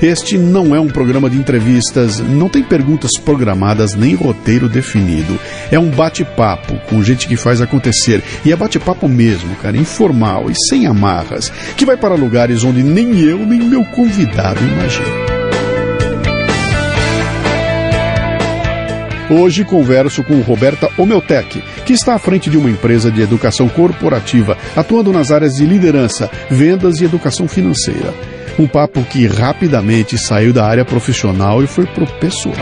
Este não é um programa de entrevistas, não tem perguntas programadas nem roteiro definido. É um bate-papo com gente que faz acontecer. E é bate-papo mesmo, cara, informal e sem amarras, que vai para lugares onde nem eu nem meu convidado imaginam. Hoje converso com Roberta Omeltec, que está à frente de uma empresa de educação corporativa, atuando nas áreas de liderança, vendas e educação financeira. Um papo que rapidamente saiu da área profissional e foi pro pessoal.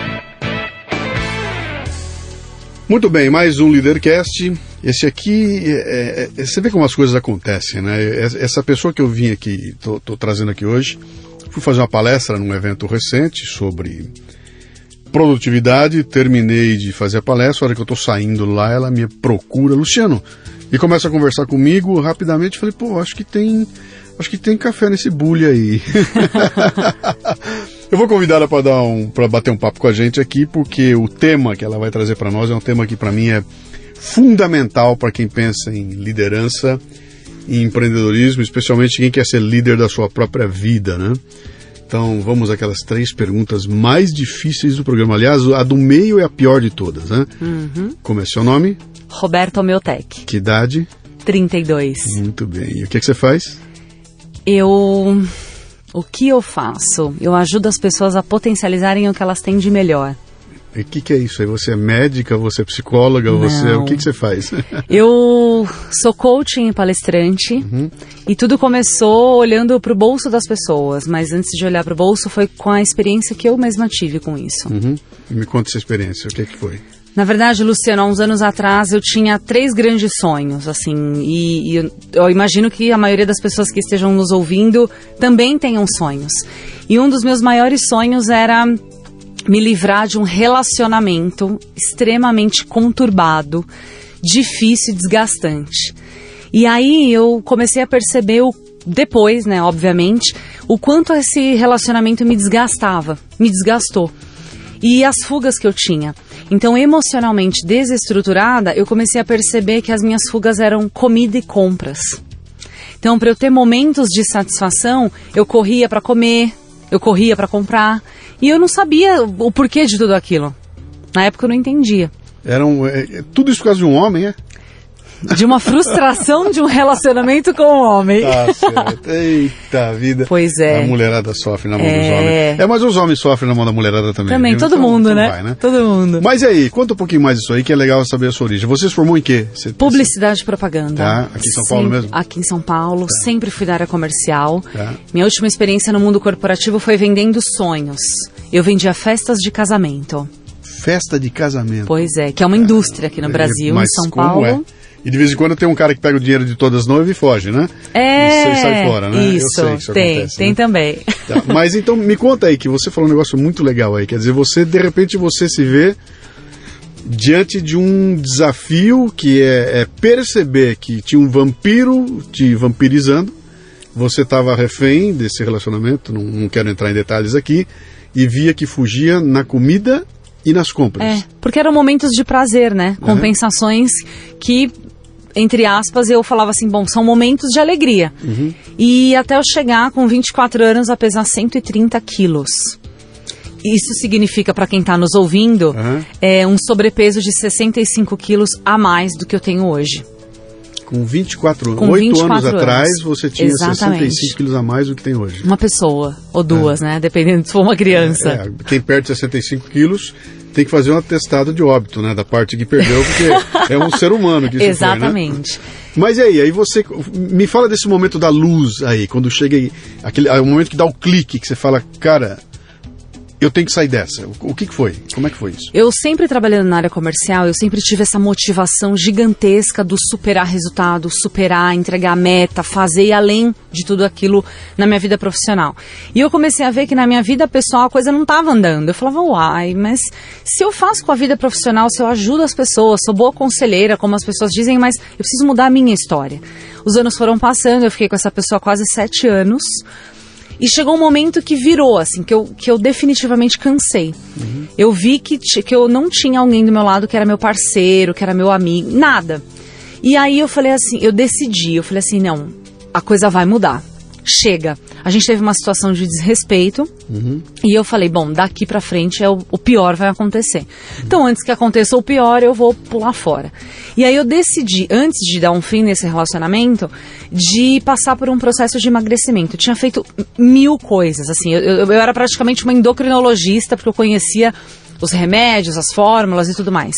Muito bem, mais um Leadercast. Esse aqui, é, é, você vê como as coisas acontecem, né? Essa pessoa que eu vim aqui, estou trazendo aqui hoje, fui fazer uma palestra num evento recente sobre produtividade, terminei de fazer a palestra, a hora que eu estou saindo lá, ela me procura, Luciano, e começa a conversar comigo rapidamente, falei, pô, acho que tem, acho que tem café nesse bully aí. eu vou convidar ela para dar um, para bater um papo com a gente aqui, porque o tema que ela vai trazer para nós é um tema que para mim é fundamental para quem pensa em liderança, em empreendedorismo, especialmente quem quer ser líder da sua própria vida, né? Então vamos àquelas três perguntas mais difíceis do programa. Aliás, a do meio é a pior de todas, né? Uhum. Como é seu nome? Roberto Meutec. Que idade? 32. Muito bem. E o que, é que você faz? Eu. O que eu faço? Eu ajudo as pessoas a potencializarem o que elas têm de melhor. E o que, que, é isso aí? Você é médica, você é psicóloga, Não. você o que, que você faz? Eu sou coaching e palestrante Uhum. e tudo começou olhando para o bolso das pessoas, mas antes de olhar para o bolso foi com a experiência que eu mesma tive com isso. Uhum. Me conta essa experiência, o que, que foi? Na verdade, Luciano, há uns anos atrás eu tinha três grandes sonhos, assim, e, e eu, eu imagino que a maioria das pessoas que estejam nos ouvindo também tenham sonhos. E um dos meus maiores sonhos era me livrar de um relacionamento extremamente conturbado, difícil e desgastante. E aí eu comecei a perceber o depois, né, obviamente, o quanto esse relacionamento me desgastava, me desgastou. E as fugas que eu tinha. Então, emocionalmente desestruturada, eu comecei a perceber que as minhas fugas eram comida e compras. Então, para eu ter momentos de satisfação, eu corria para comer, eu corria para comprar, e eu não sabia o porquê de tudo aquilo. Na época eu não entendia. Era um, é, tudo isso por causa de um homem, é? De uma frustração de um relacionamento com um homem. Tá certo. Eita vida. Pois é. A mulherada sofre na mão É. dos homens. É, mas os homens sofrem na mão da mulherada também. Também, viu? todo Então- mundo, então né? vai, Todo mundo. Mas e aí, conta um pouquinho mais disso aí, que é legal saber a sua origem. Você se formou em quê? Você- Publicidade e propaganda. Tá, aqui em São Paulo Sempre- mesmo? Aqui em São Paulo, sempre fui da área comercial. Tá. Minha última experiência no mundo corporativo foi vendendo sonhos. Eu vendia festas de casamento. Festa de casamento. Pois é, que é uma indústria aqui no Brasil, Mas em São como Paulo. é? E de vez em quando tem um cara que pega o dinheiro de todas as noivas e foge, né? É, E sai fora, né? Eu Isso, sei que isso tem, acontece, tem né? também. Tá, Mas então me conta aí que você falou um negócio muito legal aí. Quer dizer, você de repente você se vê diante de um desafio que é, é perceber que tinha um vampiro te vampirizando. Você estava refém desse relacionamento, não, não quero entrar em detalhes aqui, e via que fugia na comida e nas compras. É, porque eram momentos de prazer, né? Compensações que, entre aspas, eu falava assim, bom, são momentos de alegria. Uhum. E até eu chegar com 24 anos a pesar 130 quilos. Isso significa, para quem está nos ouvindo, Aham. é um sobrepeso de 65 quilos a mais do que eu tenho hoje. Com 24 anos, Com 8 24 anos anos. atrás, você tinha Exatamente. 65 quilos a mais do que tem hoje. Uma pessoa, ou duas, né? Dependendo se for uma criança. É, quem perde 65 quilos tem que fazer um atestado de óbito, né? Da parte que perdeu, porque é um ser humano que isso Exatamente. foi, né? Mas e aí, aí você me fala desse momento da luz aí, quando chega aí, aquele é o momento que dá o clique, que você fala, cara, eu tenho que sair dessa. O, que, que foi? Como é que foi isso? Eu sempre trabalhando na área comercial, eu sempre tive essa motivação gigantesca do superar resultado, superar, entregar meta, fazer além de tudo aquilo na minha vida profissional. E eu comecei a ver que na minha vida pessoal a coisa não estava andando. Eu falava, uai, mas se eu faço com a vida profissional, se eu ajudo as pessoas, sou boa conselheira, como as pessoas dizem, mas eu preciso mudar a minha história. Os anos foram passando, eu fiquei com essa pessoa quase sete anos. E chegou um momento que virou, assim, que eu, que eu definitivamente cansei. Uhum. Eu vi que, que eu não tinha alguém do meu lado que era meu parceiro, que era meu amigo, nada. E aí eu falei assim, eu decidi, eu falei assim, não, a coisa vai mudar chega. A gente teve uma situação de desrespeito uhum. e eu falei, bom, daqui para frente é o, o, pior vai acontecer. Uhum. Então, antes que aconteça o pior, eu vou pular fora. E aí eu decidi, antes de dar um fim nesse relacionamento, de passar por um processo de emagrecimento. Eu tinha feito mil coisas, assim, eu, eu, eu era praticamente uma endocrinologista, porque eu conhecia os remédios, as fórmulas e tudo mais.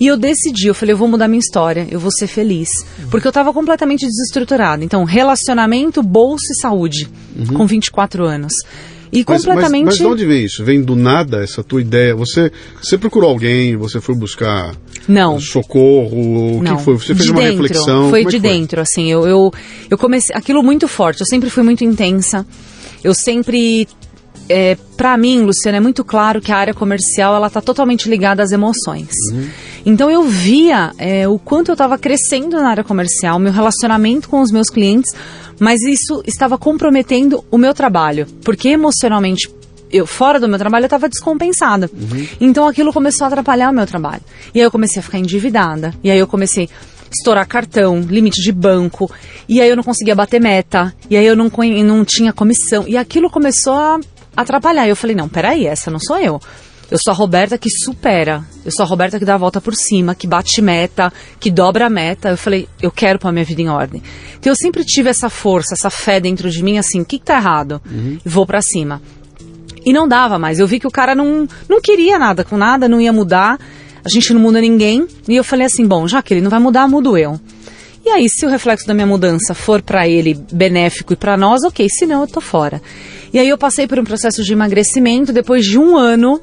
E eu decidi, eu falei, eu vou mudar minha história, eu vou ser feliz. Porque eu estava completamente desestruturada. Então, relacionamento, bolsa e saúde, uhum. com 24 anos. E mas, completamente. Mas, mas de onde vem isso? Vem do nada essa tua ideia? Você, você procurou alguém? Você foi buscar não. socorro? O não. que foi? Você fez de uma dentro. reflexão? Foi é de dentro, assim. Eu, eu, eu comecei. Aquilo muito forte. Eu sempre fui muito intensa. Eu sempre é, para mim, Luciana, é muito claro que a área comercial ela está totalmente ligada às emoções. Uhum. Então eu via é, o quanto eu estava crescendo na área comercial, meu relacionamento com os meus clientes, mas isso estava comprometendo o meu trabalho, porque emocionalmente eu fora do meu trabalho eu estava descompensada. Uhum. Então aquilo começou a atrapalhar o meu trabalho. E aí eu comecei a ficar endividada. E aí eu comecei a estourar cartão, limite de banco. E aí eu não conseguia bater meta. E aí eu não, não tinha comissão. E aquilo começou a atrapalhar. Eu falei, não, peraí, essa não sou eu. Eu sou a Roberta que supera. Eu sou a Roberta que dá a volta por cima, que bate meta, que dobra a meta. Eu falei, eu quero pôr a minha vida em ordem. Então eu sempre tive essa força, essa fé dentro de mim, assim, o que, que tá errado? Uhum. Vou para cima. E não dava mais. Eu vi que o cara não, não queria nada com nada, não ia mudar. A gente não muda ninguém. E eu falei assim, bom, já que ele não vai mudar, mudo eu. E aí, se o reflexo da minha mudança for para ele benéfico e para nós, ok. Se não, eu tô fora. E aí eu passei por um processo de emagrecimento, depois de um ano,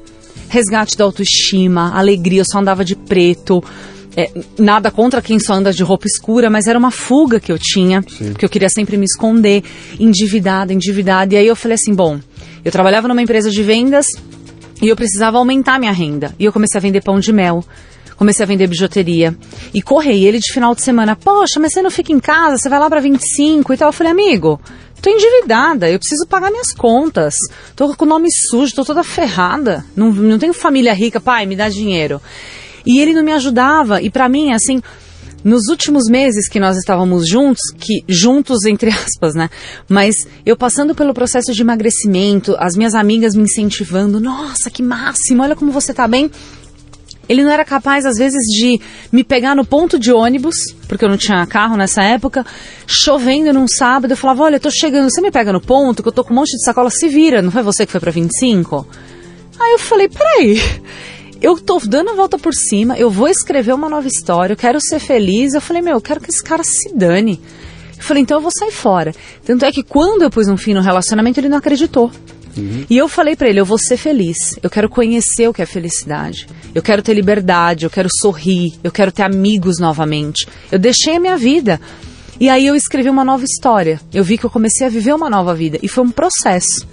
resgate da autoestima, alegria, eu só andava de preto. É, nada contra quem só anda de roupa escura, mas era uma fuga que eu tinha, Sim. porque eu queria sempre me esconder, endividada, endividada. E aí eu falei assim: bom, eu trabalhava numa empresa de vendas e eu precisava aumentar minha renda. E eu comecei a vender pão de mel, comecei a vender bijuteria. E correi ele de final de semana: poxa, mas você não fica em casa, você vai lá para 25 e tal. Eu falei: amigo, Tô endividada, eu preciso pagar minhas contas. Tô com o nome sujo, tô toda ferrada. Não, não tenho família rica, pai, me dá dinheiro. E ele não me ajudava. E para mim, assim, nos últimos meses que nós estávamos juntos, que juntos entre aspas, né? Mas eu passando pelo processo de emagrecimento, as minhas amigas me incentivando, nossa, que máximo, olha como você tá bem. Ele não era capaz, às vezes, de me pegar no ponto de ônibus, porque eu não tinha carro nessa época, chovendo num sábado. Eu falava: Olha, eu tô chegando, você me pega no ponto, que eu tô com um monte de sacola, se vira, não foi você que foi pra 25? Aí eu falei: Peraí. Eu tô dando a volta por cima, eu vou escrever uma nova história, eu quero ser feliz. Eu falei, meu, eu quero que esse cara se dane. Eu falei, então eu vou sair fora. Tanto é que quando eu pus um fim no relacionamento, ele não acreditou. Uhum. E eu falei para ele: eu vou ser feliz. Eu quero conhecer o que é felicidade. Eu quero ter liberdade. Eu quero sorrir. Eu quero ter amigos novamente. Eu deixei a minha vida. E aí eu escrevi uma nova história. Eu vi que eu comecei a viver uma nova vida. E foi um processo.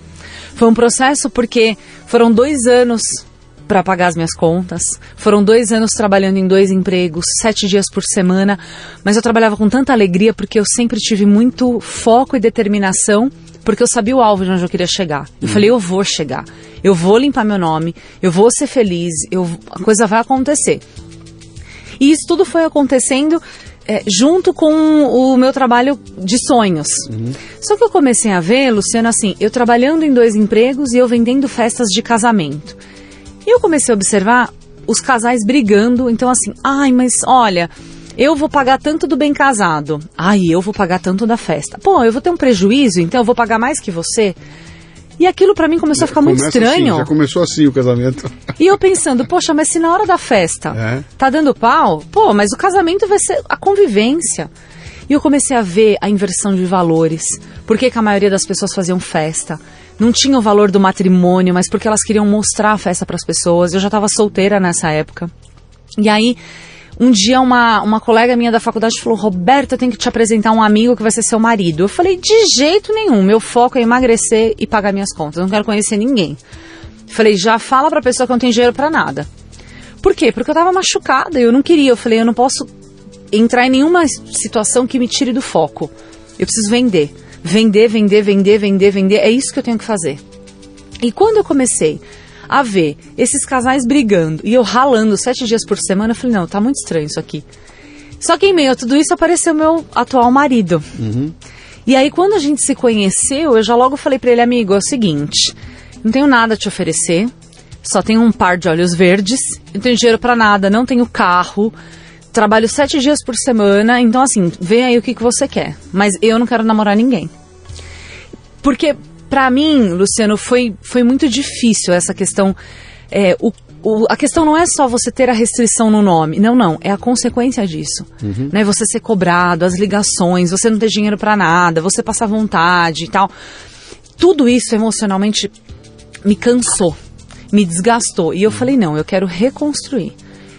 Foi um processo porque foram dois anos para pagar as minhas contas. Foram dois anos trabalhando em dois empregos, sete dias por semana. Mas eu trabalhava com tanta alegria porque eu sempre tive muito foco e determinação porque eu sabia o alvo de onde eu queria chegar. Eu hum. falei, eu vou chegar, eu vou limpar meu nome, eu vou ser feliz, eu, a coisa vai acontecer. E isso tudo foi acontecendo é, junto com o meu trabalho de sonhos. Uhum. Só que eu comecei a ver, Luciano, assim, eu trabalhando em dois empregos e eu vendendo festas de casamento. E eu comecei a observar os casais brigando, então assim, ai, mas olha, eu vou pagar tanto do bem casado. Ai, eu vou pagar tanto da festa. Pô, eu vou ter um prejuízo, então eu vou pagar mais que você. E aquilo para mim começou a ficar muito estranho. Assim, já começou assim o casamento. E eu pensando, poxa, mas se na hora da festa é. tá dando pau, pô, mas o casamento vai ser a convivência. E eu comecei a ver a inversão de valores. Por que, que a maioria das pessoas faziam festa? Não tinha o valor do matrimônio, mas porque elas queriam mostrar a festa para as pessoas. Eu já estava solteira nessa época. E aí, um dia uma, uma colega minha da faculdade falou: Roberta, eu tenho que te apresentar um amigo que vai ser seu marido. Eu falei: de jeito nenhum, meu foco é emagrecer e pagar minhas contas. Eu não quero conhecer ninguém. Falei: já fala pra pessoa que eu não tenho dinheiro para nada. Por quê? Porque eu tava machucada, eu não queria. Eu falei: eu não posso entrar em nenhuma situação que me tire do foco. Eu preciso vender. Vender, vender, vender, vender, vender. É isso que eu tenho que fazer. E quando eu comecei a ver esses casais brigando e eu ralando sete dias por semana, eu falei, não, tá muito estranho isso aqui. Só que em meio a tudo isso apareceu meu atual marido. Uhum. E aí, quando a gente se conheceu, eu já logo falei para ele, amigo, é o seguinte, não tenho nada a te oferecer, só tenho um par de olhos verdes, não tenho dinheiro para nada, não tenho carro, trabalho sete dias por semana, então assim, vê aí o que, que você quer. Mas eu não quero namorar ninguém. Porque, para mim, Luciano, foi, foi muito difícil essa questão. É, o, o, a questão não é só você ter a restrição no nome. Não, não. É a consequência disso. Uhum. Né? Você ser cobrado, as ligações, você não ter dinheiro para nada, você passar vontade e tal. Tudo isso emocionalmente me cansou, me desgastou. E eu falei, não, eu quero reconstruir.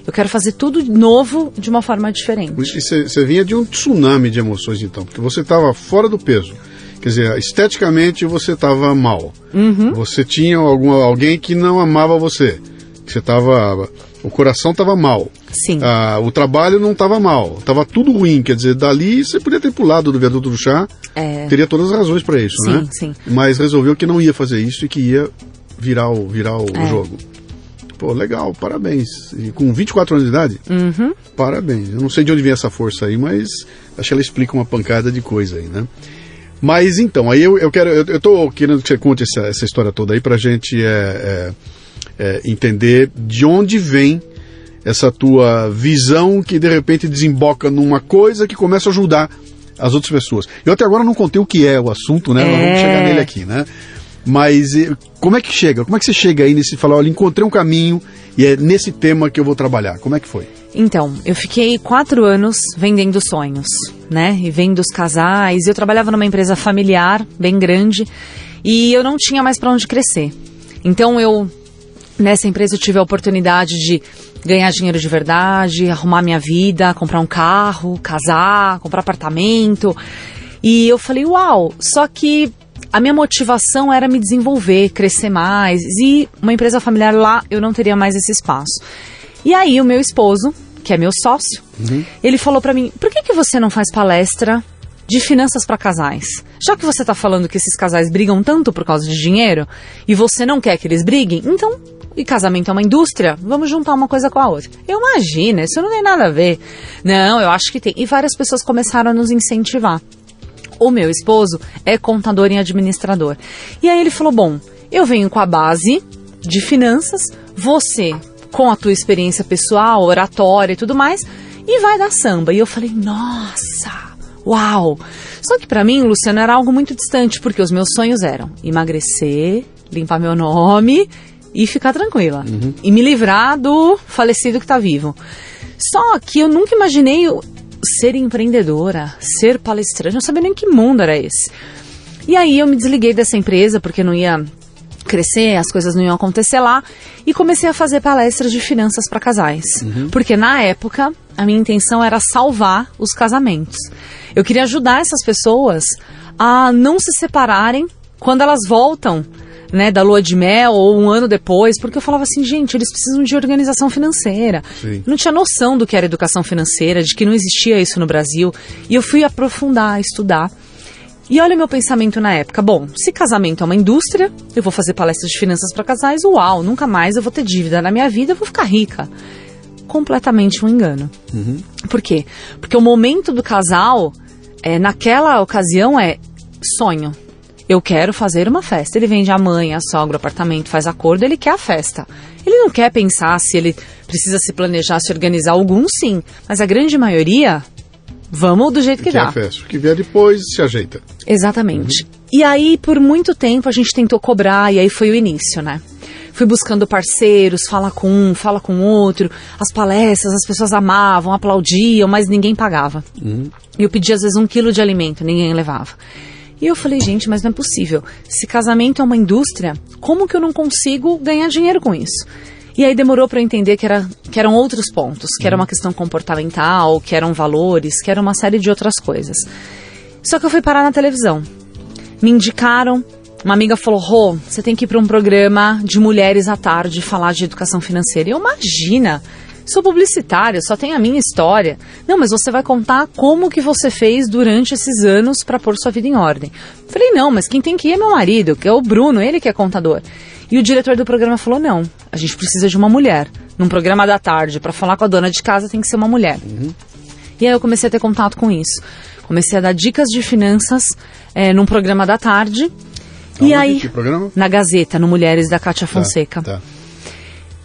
Eu quero fazer tudo novo de uma forma diferente. Você vinha de um tsunami de emoções, então, porque você estava fora do peso. Quer dizer, esteticamente você estava mal. Uhum. Você tinha algum, alguém que não amava você. Você estava. O coração estava mal. Sim. Ah, o trabalho não estava mal. Estava tudo ruim. Quer dizer, dali você podia ter pulado do viaduto do chá. É. Teria todas as razões para isso, sim, né? Sim. Mas resolveu que não ia fazer isso e que ia virar o, virar o É. jogo. Pô, legal, parabéns. E com 24 anos de idade? Uhum. Parabéns. Eu não sei de onde vem essa força aí, mas acho que ela explica uma pancada de coisa aí, né? Mas então, aí eu, eu quero. Eu, eu tô querendo que você conte essa, essa história toda aí pra gente é, é, é, entender de onde vem essa tua visão que de repente desemboca numa coisa que começa a ajudar as outras pessoas. Eu até agora não contei o que é o assunto, né? Nós vamos É. chegar nele aqui, né? Mas eh, como é que chega? Como é que você chega aí nesse falar, olha, encontrei um caminho e é nesse tema que eu vou trabalhar? Como é que foi? Então, eu fiquei quatro anos vendendo sonhos, né? E vendo os casais. Eu trabalhava numa empresa familiar, bem grande, e eu não tinha mais para onde crescer. Então, eu, nessa empresa, eu tive a oportunidade de ganhar dinheiro de verdade, arrumar minha vida, comprar um carro, casar, comprar apartamento. E eu falei, uau! Só que a minha motivação era me desenvolver, crescer mais. E uma empresa familiar lá, eu não teria mais esse espaço. E aí o meu esposo, que é meu sócio, ele falou pra mim: "Por que que você não faz palestra de finanças para casais? Já que você tá falando que esses casais brigam tanto por causa de dinheiro e você não quer que eles briguem, então e casamento é uma indústria, vamos juntar uma coisa com a outra. Eu imagino, isso não tem nada a ver. Não, eu acho que tem. E várias pessoas começaram a nos incentivar. O meu esposo é contador e administrador. E aí ele falou: Bom, eu venho com a base de finanças, você com a tua experiência pessoal, oratória e tudo mais, e vai dar samba. E eu falei: Nossa, uau! Só que pra mim, Luciano, era algo muito distante, porque os meus sonhos eram emagrecer, limpar meu nome e ficar tranquila. E me livrar do falecido que tá vivo. Só que eu nunca imaginei ser empreendedora, ser palestrante, eu não sabia nem que mundo era esse. E aí eu me desliguei dessa empresa porque não ia crescer, as coisas não iam acontecer lá e comecei a fazer palestras de finanças para casais. Porque na época a minha intenção era salvar os casamentos. Eu queria ajudar essas pessoas a não se separarem quando elas voltam né, da lua de mel ou um ano depois, porque eu falava assim, gente, eles precisam de organização financeira. Sim. Não tinha noção do que era educação financeira, de que não existia isso no Brasil. E eu fui aprofundar, estudar. E olha o meu pensamento na época. Bom, se casamento é uma indústria, eu vou fazer palestras de finanças para casais, uau, nunca mais eu vou ter dívida na minha vida, eu vou ficar rica. Completamente um engano. Por quê? Porque o momento do casal, é, naquela ocasião, é sonho. Eu quero fazer uma festa. Ele vende a mãe, a sogra, o apartamento, faz acordo, ele quer a festa. Ele não quer pensar se ele precisa se planejar, se organizar. Alguns sim, mas a grande maioria, vamos do jeito que, Que é dá. a festa. O que vier depois se ajeita. Exatamente. E aí, por muito tempo, a gente tentou cobrar, e aí foi o início, né? Fui buscando parceiros, fala com um, fala com outro. As palestras, as pessoas amavam, aplaudiam, mas ninguém pagava. E eu pedia, às vezes, um quilo de alimento, ninguém levava. E eu falei, gente, mas não é possível. Se casamento é uma indústria, como que eu não consigo ganhar dinheiro com isso? E aí demorou para eu entender que, era, que eram outros pontos, que era uma questão comportamental, que eram valores, que era uma série de outras coisas. Só que eu fui parar na televisão. Me indicaram, uma amiga falou: Rô, você tem que ir para um programa de mulheres à tarde falar de educação financeira. E eu, imagina, sou publicitária, só tenho a minha história. Não, mas você vai contar como que você fez durante esses anos para pôr sua vida em ordem. Falei, não, mas quem tem que ir é meu marido, que é o Bruno, ele que é contador. E o diretor do programa falou: não, a gente precisa de uma mulher. Num programa da tarde, para falar com a dona de casa, tem que ser uma mulher. Uhum. E aí eu comecei a ter contato com isso. Comecei a dar dicas de finanças é, num programa da tarde. Aonde, e aí, que programa? na Gazeta, no Mulheres da Cátia tá, Fonseca. Tá, tá.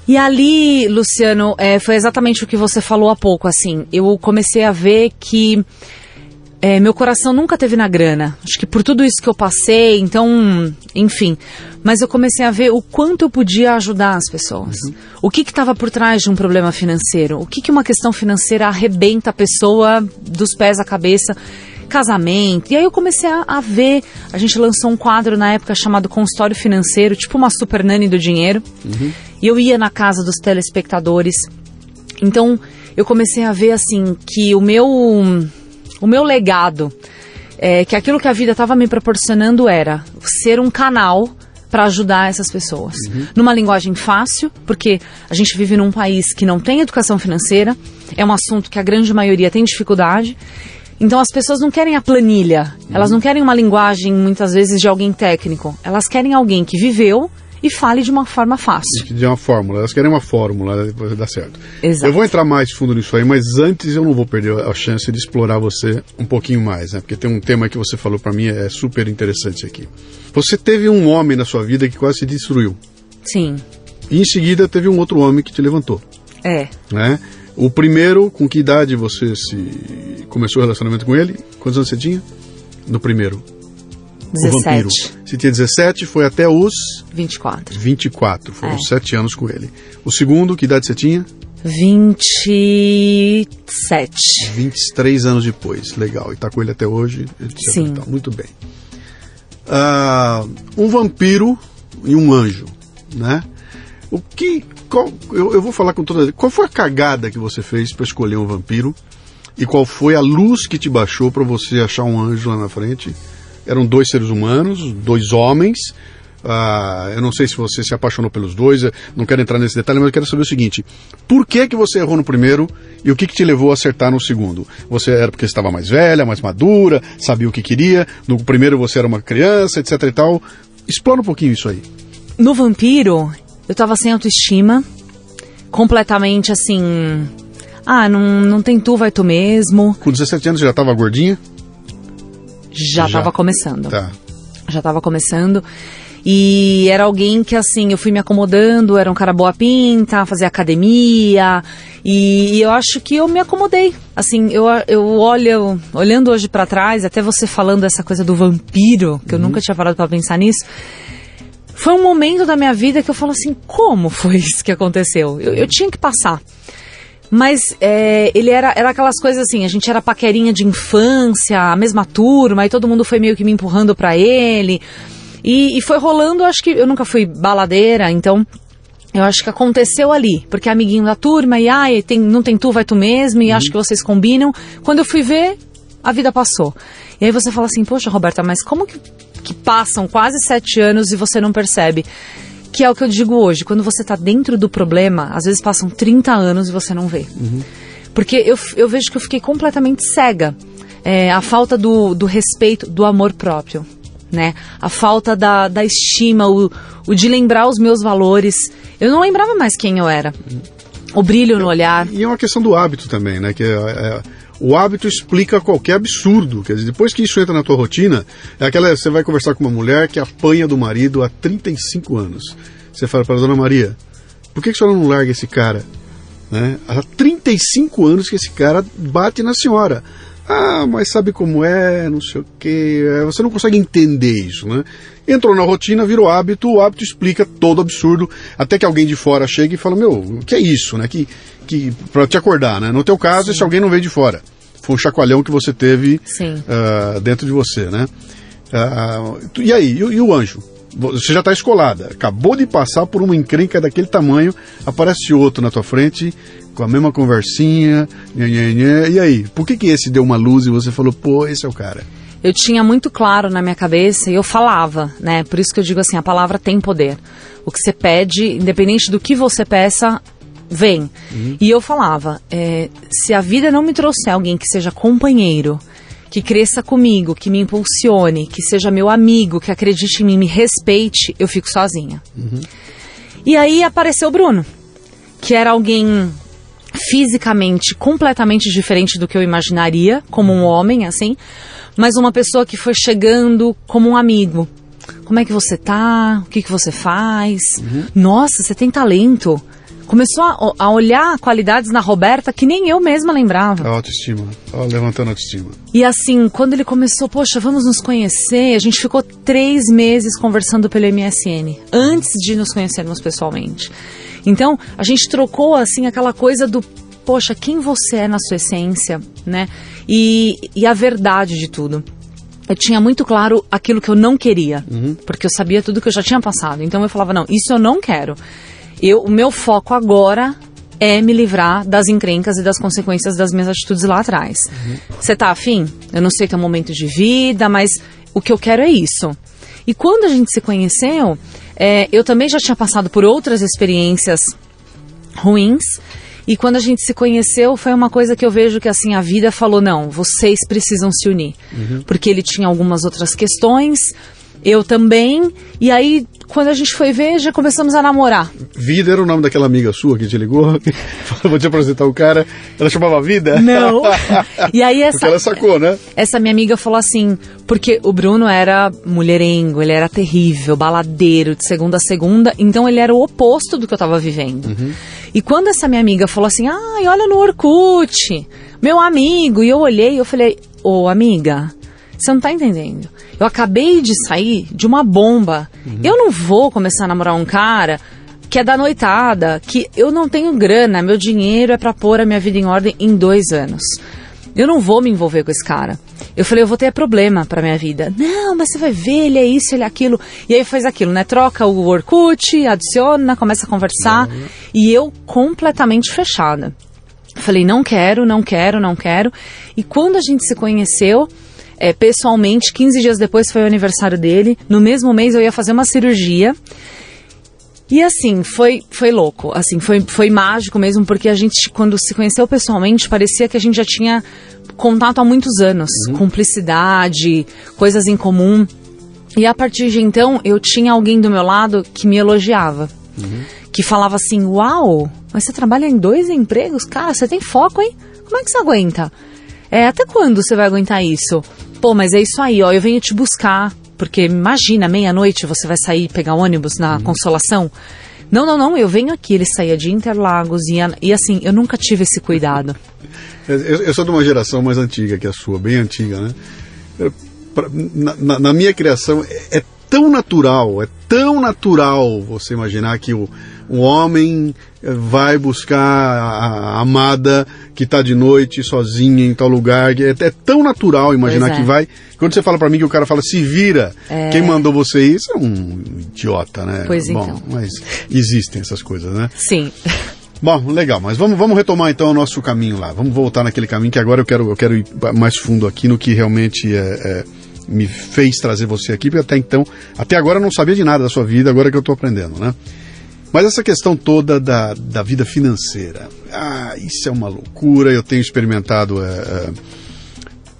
E ali, Luciano, é, foi exatamente o que você falou há pouco, assim. Eu comecei a ver que é, meu coração nunca teve na grana. Acho que por tudo isso que eu passei, então, enfim. Mas eu comecei a ver o quanto eu podia ajudar as pessoas. Uhum. O que estava por trás de um problema financeiro? O que, que uma questão financeira arrebenta a pessoa dos pés à cabeça? Casamento. E aí eu comecei a, a, ver. A gente lançou um quadro na época chamado Consultório Financeiro, tipo uma super nani do dinheiro. Uhum. E eu ia na casa dos telespectadores. Então eu comecei a ver assim que o meu o meu legado, é, que aquilo que a vida estava me proporcionando era ser um canal para ajudar essas pessoas. Uhum. Numa linguagem fácil, porque a gente vive num país que não tem educação financeira, é um assunto que a grande maioria tem dificuldade. Então as pessoas não querem a planilha, elas não querem uma linguagem muitas vezes de alguém técnico, elas querem alguém que viveu e fale de uma forma fácil. De uma fórmula, elas querem uma fórmula, vai dar certo. Exato. Eu vou entrar mais fundo nisso aí, mas antes eu não vou perder a chance de explorar você um pouquinho mais, né? Porque tem um tema que você falou para mim é super interessante aqui. Você teve um homem na sua vida que quase se destruiu. Sim. E em seguida teve um outro homem que te levantou. É. Né? O primeiro, com que idade você se começou o relacionamento com ele? Quantos anos você tinha? No primeiro. 17. Você tinha 17, foi até os 24. 24, foram é. 7 anos com ele. O segundo, que idade você tinha? 27. 23 anos depois, legal. E tá com ele até hoje, etc. Sim. Muito bem. Uh, um vampiro e um anjo, né? O que. Qual, eu, eu vou falar com toda. Qual foi a cagada que você fez para escolher um vampiro? E qual foi a luz que te baixou para você achar um anjo lá na frente? Eram dois seres humanos, dois homens. Uh, eu não sei se você se apaixonou pelos dois, não quero entrar nesse detalhe, mas eu quero saber o seguinte: por que que você errou no primeiro e o que que te levou a acertar no segundo? Você era porque estava mais velha, mais madura, sabia o que queria. No primeiro você era uma criança, etc e tal. Explora um pouquinho isso aí. No Vampiro, eu tava sem autoestima, completamente assim. Ah, não, não tem tu, vai tu mesmo. Com 17 anos você já tava gordinha? Já, já. tava começando. Tá. Já tava começando. E era alguém que, assim, eu fui me acomodando, era um cara boa pinta, fazia academia. E, e eu acho que eu me acomodei. Assim, eu, eu olho, olhando hoje para trás, até você falando essa coisa do vampiro, que uhum. eu nunca tinha parado para pensar nisso foi um momento da minha vida que eu falo assim, como foi isso que aconteceu? Eu, eu tinha que passar. Mas é, ele era, era aquelas coisas assim, a gente era paquerinha de infância, a mesma turma, e todo mundo foi meio que me empurrando para ele. E, e foi rolando, acho que eu nunca fui baladeira, então eu acho que aconteceu ali, porque é amiguinho da turma, e ai, tem, não tem tu, vai tu mesmo, e uhum. acho que vocês combinam. Quando eu fui ver, a vida passou. E aí você fala assim, poxa, Roberta, mas como que que passam quase sete anos e você não percebe. Que é o que eu digo hoje, quando você está dentro do problema, às vezes passam 30 anos e você não vê. Uhum. Porque eu, eu vejo que eu fiquei completamente cega. É, a falta do, do respeito, do amor próprio. Né? A falta da, da estima, o, o de lembrar os meus valores. Eu não lembrava mais quem eu era. O brilho no olhar. E é uma questão do hábito também, né? Que é, é o hábito explica qualquer absurdo. Quer dizer, depois que isso entra na tua rotina, é aquela. Você vai conversar com uma mulher que apanha do marido há 35 anos. Você fala para a dona Maria, por que, que a senhora não larga esse cara? Né? Há 35 anos que esse cara bate na senhora. Ah, mas sabe como é, não sei o quê. É, você não consegue entender isso, né? Entrou na rotina, virou hábito, o hábito explica todo absurdo, até que alguém de fora chega e fala, meu, o que é isso, né? Que, que, pra te acordar, né? No teu caso, Sim. esse alguém não veio de fora. Foi um chacoalhão que você teve uh, dentro de você, né? Ah, e aí, e, e o anjo? Você já está escolada, acabou de passar por uma encrenca daquele tamanho, aparece outro na tua frente com a mesma conversinha, nhê, nhê, nhê, e aí? Por que, que esse deu uma luz e você falou, pô, esse é o cara? Eu tinha muito claro na minha cabeça e eu falava, né? Por isso que eu digo assim, a palavra tem poder. O que você pede, independente do que você peça, vem. Uhum. E eu falava, é, se a vida não me trouxer alguém que seja companheiro, que cresça comigo, que me impulsione, que seja meu amigo, que acredite em mim, me respeite, eu fico sozinha. Uhum. E aí apareceu o Bruno, que era alguém fisicamente completamente diferente do que eu imaginaria, como um homem, assim, mas uma pessoa que foi chegando como um amigo. Como é que você tá? O que, que você faz? Uhum. Nossa, você tem talento começou a, a, olhar qualidades na Roberta que nem eu mesma lembrava. A autoestima, ó, levantando a autoestima. E assim, quando ele começou, poxa, vamos nos conhecer, a gente ficou três meses conversando pelo MSN, antes de nos conhecermos pessoalmente. Então, a gente trocou assim aquela coisa do, poxa, quem você é na sua essência, né? E, e a verdade de tudo eu tinha muito claro aquilo que eu não queria, uhum. porque eu sabia tudo que eu já tinha passado. Então eu falava, não, isso eu não quero. Eu, o meu foco agora é me livrar das encrencas e das consequências das minhas atitudes lá atrás. Você uhum. tá afim? Eu não sei que é um momento de vida, mas o que eu quero é isso. E quando a gente se conheceu, é, eu também já tinha passado por outras experiências ruins. E quando a gente se conheceu, foi uma coisa que eu vejo que assim a vida falou: não, vocês precisam se unir. Uhum. Porque ele tinha algumas outras questões, eu também. E aí, quando a gente foi ver, já começamos a namorar. Vida era o nome daquela amiga sua que te ligou? Vou te apresentar o cara. Ela chamava Vida? Não. E aí essa. Porque ela sacou, né? Essa minha amiga falou assim: porque o Bruno era mulherengo, ele era terrível, baladeiro, de segunda a segunda, então ele era o oposto do que eu tava vivendo. Uhum. E quando essa minha amiga falou assim: ai, olha no Orkut, meu amigo, e eu olhei, eu falei: ô amiga você não tá entendendo. Eu acabei de sair de uma bomba. Uhum. Eu não vou começar a namorar um cara que é da noitada, que eu não tenho grana, meu dinheiro é para pôr a minha vida em ordem em dois anos. Eu não vou me envolver com esse cara. Eu falei, eu vou ter problema pra minha vida. Não, mas você vai ver, ele é isso, ele é aquilo. E aí faz aquilo, né? Troca o Orkut, adiciona, começa a conversar. Uhum. E eu completamente fechada. Falei, não quero, não quero, não quero. E quando a gente se conheceu, é, pessoalmente. 15 dias depois foi o aniversário dele. No mesmo mês eu ia fazer uma cirurgia. E assim, foi, foi louco, assim, foi, foi mágico mesmo, porque a gente, quando se conheceu pessoalmente, parecia que a gente já tinha contato há muitos anos, uhum. cumplicidade, coisas em comum. E a partir de então, eu tinha alguém do meu lado que me elogiava. Uhum. Que falava assim, uau, mas você trabalha em dois empregos? Cara, você tem foco, hein? Como é que você aguenta? É, até quando você vai aguentar isso? Pô, mas é isso aí, ó, eu venho te buscar. Porque imagina, meia-noite você vai sair pegar ônibus na uhum. Consolação. Não, não, não, eu venho aqui. Ele saía de Interlagos e, e assim, eu nunca tive esse cuidado. Eu, eu, sou de uma geração mais antiga que a sua, bem antiga, né? na, na, na, minha criação, é, é, tão natural, é tão natural você imaginar que o, um homem vai buscar a amada que está de noite sozinha em tal lugar. É, é tão natural imaginar é. que vai. Quando você fala para mim que o cara fala se vira, é. quem mandou você isso é um idiota, né? Pois Bom, então. Mas existem essas coisas, né? Sim. Bom, legal, mas vamos, vamos retomar então o nosso caminho lá. Vamos voltar naquele caminho que agora eu quero, eu quero ir mais fundo aqui no que realmente é, é me fez trazer você aqui, porque até então, até agora eu não sabia de nada da sua vida, agora que eu estou aprendendo, né? Mas essa questão toda da, da vida financeira, ah, isso é uma loucura. Eu tenho experimentado é, é,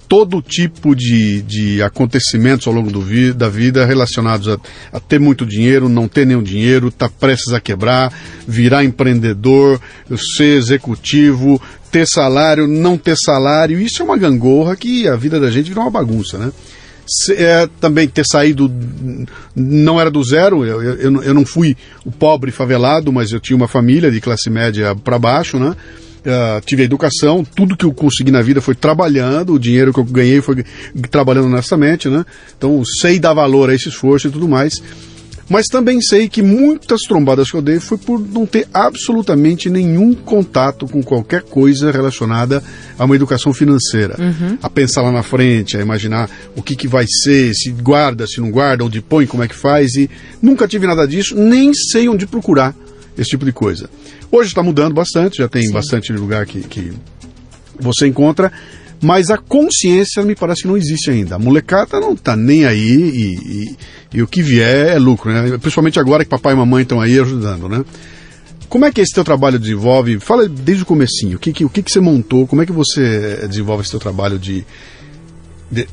todo tipo de, de acontecimentos ao longo do vi, da vida relacionados a, a, ter muito dinheiro, não ter nenhum dinheiro, estar tá prestes a quebrar, virar empreendedor, ser executivo, ter salário, não ter salário. Isso é uma gangorra que a vida da gente virou uma bagunça, né? É, também ter saído, não era do zero, eu, eu, eu, não fui o pobre favelado, mas eu tinha uma família de classe média para baixo, né? Uh, tive a educação, tudo que eu consegui na vida foi trabalhando, o dinheiro que eu ganhei foi trabalhando honestamente, né? Então sei dar valor a esse esforço e tudo mais. Mas também sei que muitas trombadas que eu dei foi por não ter absolutamente nenhum contato com qualquer coisa relacionada a uma educação financeira. Uhum. A pensar lá na frente, a imaginar o que, que vai ser, se guarda, se não guarda, onde põe, como é que faz. E nunca tive nada disso, nem sei onde procurar esse tipo de coisa. Hoje está mudando bastante, já tem Sim. bastante lugar que, que você encontra mas a consciência me parece que não existe ainda. A molecada não está nem aí e, e, e, o que vier é lucro, né? Principalmente agora que papai e mamãe estão aí ajudando, né? Como é que esse teu trabalho desenvolve? Fala desde o comecinho. O que, que, o que, que você montou? Como é que você desenvolve esse teu trabalho de...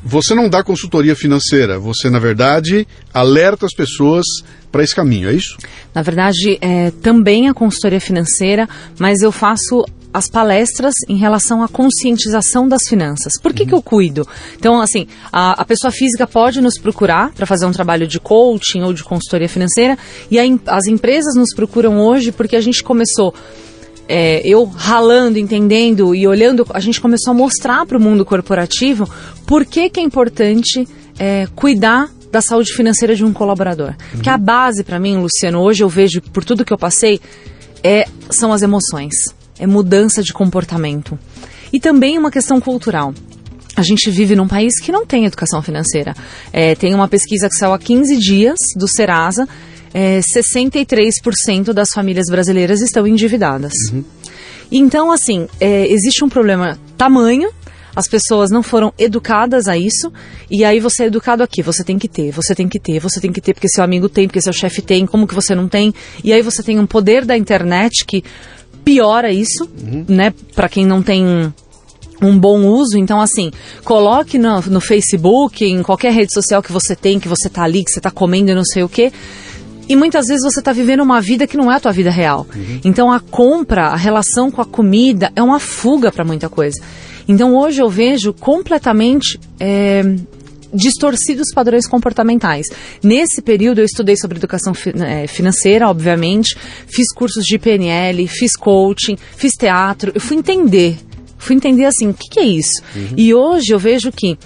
Você não dá consultoria financeira. Você, na verdade, alerta as pessoas para esse caminho, é isso? Na verdade, é também a consultoria financeira, mas eu faço as palestras em relação à conscientização das finanças. Por que, uhum. que eu cuido? Então, assim, a, a pessoa física pode nos procurar para fazer um trabalho de coaching ou de consultoria financeira e a, as empresas nos procuram hoje porque a gente começou. É, eu ralando, entendendo e olhando, a gente começou a mostrar para o mundo corporativo por que, que é importante é, cuidar da saúde financeira de um colaborador. Uhum. Que a base para mim, Luciano, hoje eu vejo por tudo que eu passei, é, são as emoções é mudança de comportamento. E também uma questão cultural. A gente vive num país que não tem educação financeira. É, tem uma pesquisa que saiu há 15 dias do Serasa. É, 63% das famílias brasileiras estão endividadas. Uhum. Então, assim, é, existe um problema tamanho as pessoas não foram educadas a isso, e aí você é educado aqui, você tem que ter, você tem que ter, você tem que ter, porque seu amigo tem, porque seu chefe tem, como que você não tem? E aí você tem um poder da internet que piora isso, uhum. né? Para quem não tem um bom uso. Então, assim, coloque no, no, Facebook, em qualquer rede social que você tem, que você tá ali, que você tá comendo e não sei o quê. E muitas vezes você está vivendo uma vida que não é a tua vida real. Uhum. Então a compra, a relação com a comida é uma fuga para muita coisa. Então hoje eu vejo completamente é, distorcidos padrões comportamentais. Nesse período eu estudei sobre educação fi é, financeira, obviamente, fiz cursos de PNL, fiz coaching, fiz teatro, eu fui entender, fui entender assim, o que, que, é isso? Uhum. E hoje eu vejo que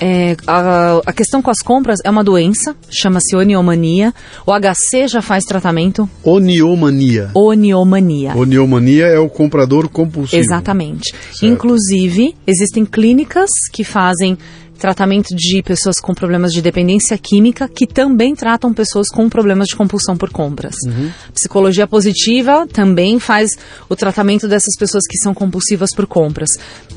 é, a, a, questão com as compras é uma doença, chama-se oniomania. O HC já faz tratamento. Oniomania. Oniomania. Oniomania é o comprador compulsivo. Exatamente. Certo. Inclusive, existem clínicas que fazem tratamento de pessoas com problemas de dependência química, que também tratam pessoas com problemas de compulsão por compras. Uhum. Psicologia positiva também faz o tratamento dessas pessoas que são compulsivas por compras.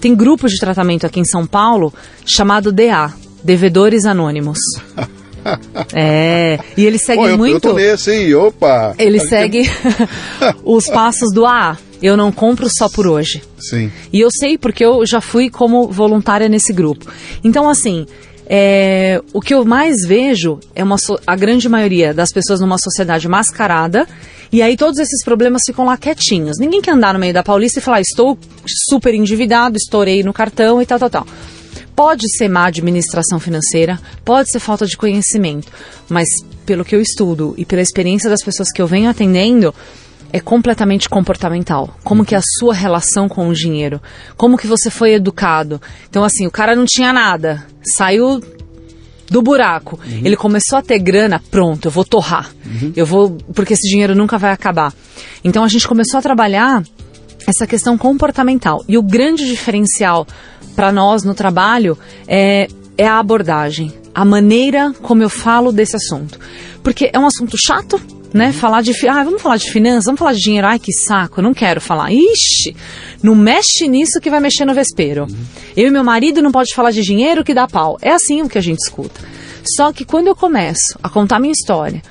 Tem grupo de tratamento aqui em São Paulo chamado DA, Devedores Anônimos. É, e ele segue Pô, eu, muito. Eu tô nesse, hein? Opa! Ele segue os passos do AA. Eu não compro só por hoje. Sim. E eu sei porque eu já fui como voluntária nesse grupo. Então, assim, é, o que eu mais vejo é uma, a grande maioria das pessoas numa sociedade mascarada. E aí todos esses problemas ficam lá quietinhos. Ninguém quer andar no meio da Paulista e falar, estou super endividado, estourei no cartão e tal, tal, tal. Pode ser má administração financeira, pode ser falta de conhecimento, mas pelo que eu estudo e pela experiência das pessoas que eu venho atendendo, é completamente comportamental. Como que é a sua relação com o dinheiro? Como que você foi educado? Então, assim, o cara não tinha nada, saiu do buraco. Uhum. Ele começou a ter grana, pronto, eu vou torrar. Uhum. Eu vou, porque esse dinheiro nunca vai acabar. Então a gente começou a trabalhar essa questão comportamental. E o grande diferencial para nós no trabalho é, é a abordagem, a maneira como eu falo desse assunto. Porque é um assunto chato, né? Falar de. Ah, vamos falar de finanças, vamos falar de dinheiro. Ai, que saco, não quero falar. Ixi, não mexe nisso que vai mexer no vespeiro. Uhum. Eu e meu marido não pode falar de dinheiro que dá pau. É assim o que a gente escuta. Só que quando eu começo a contar minha história,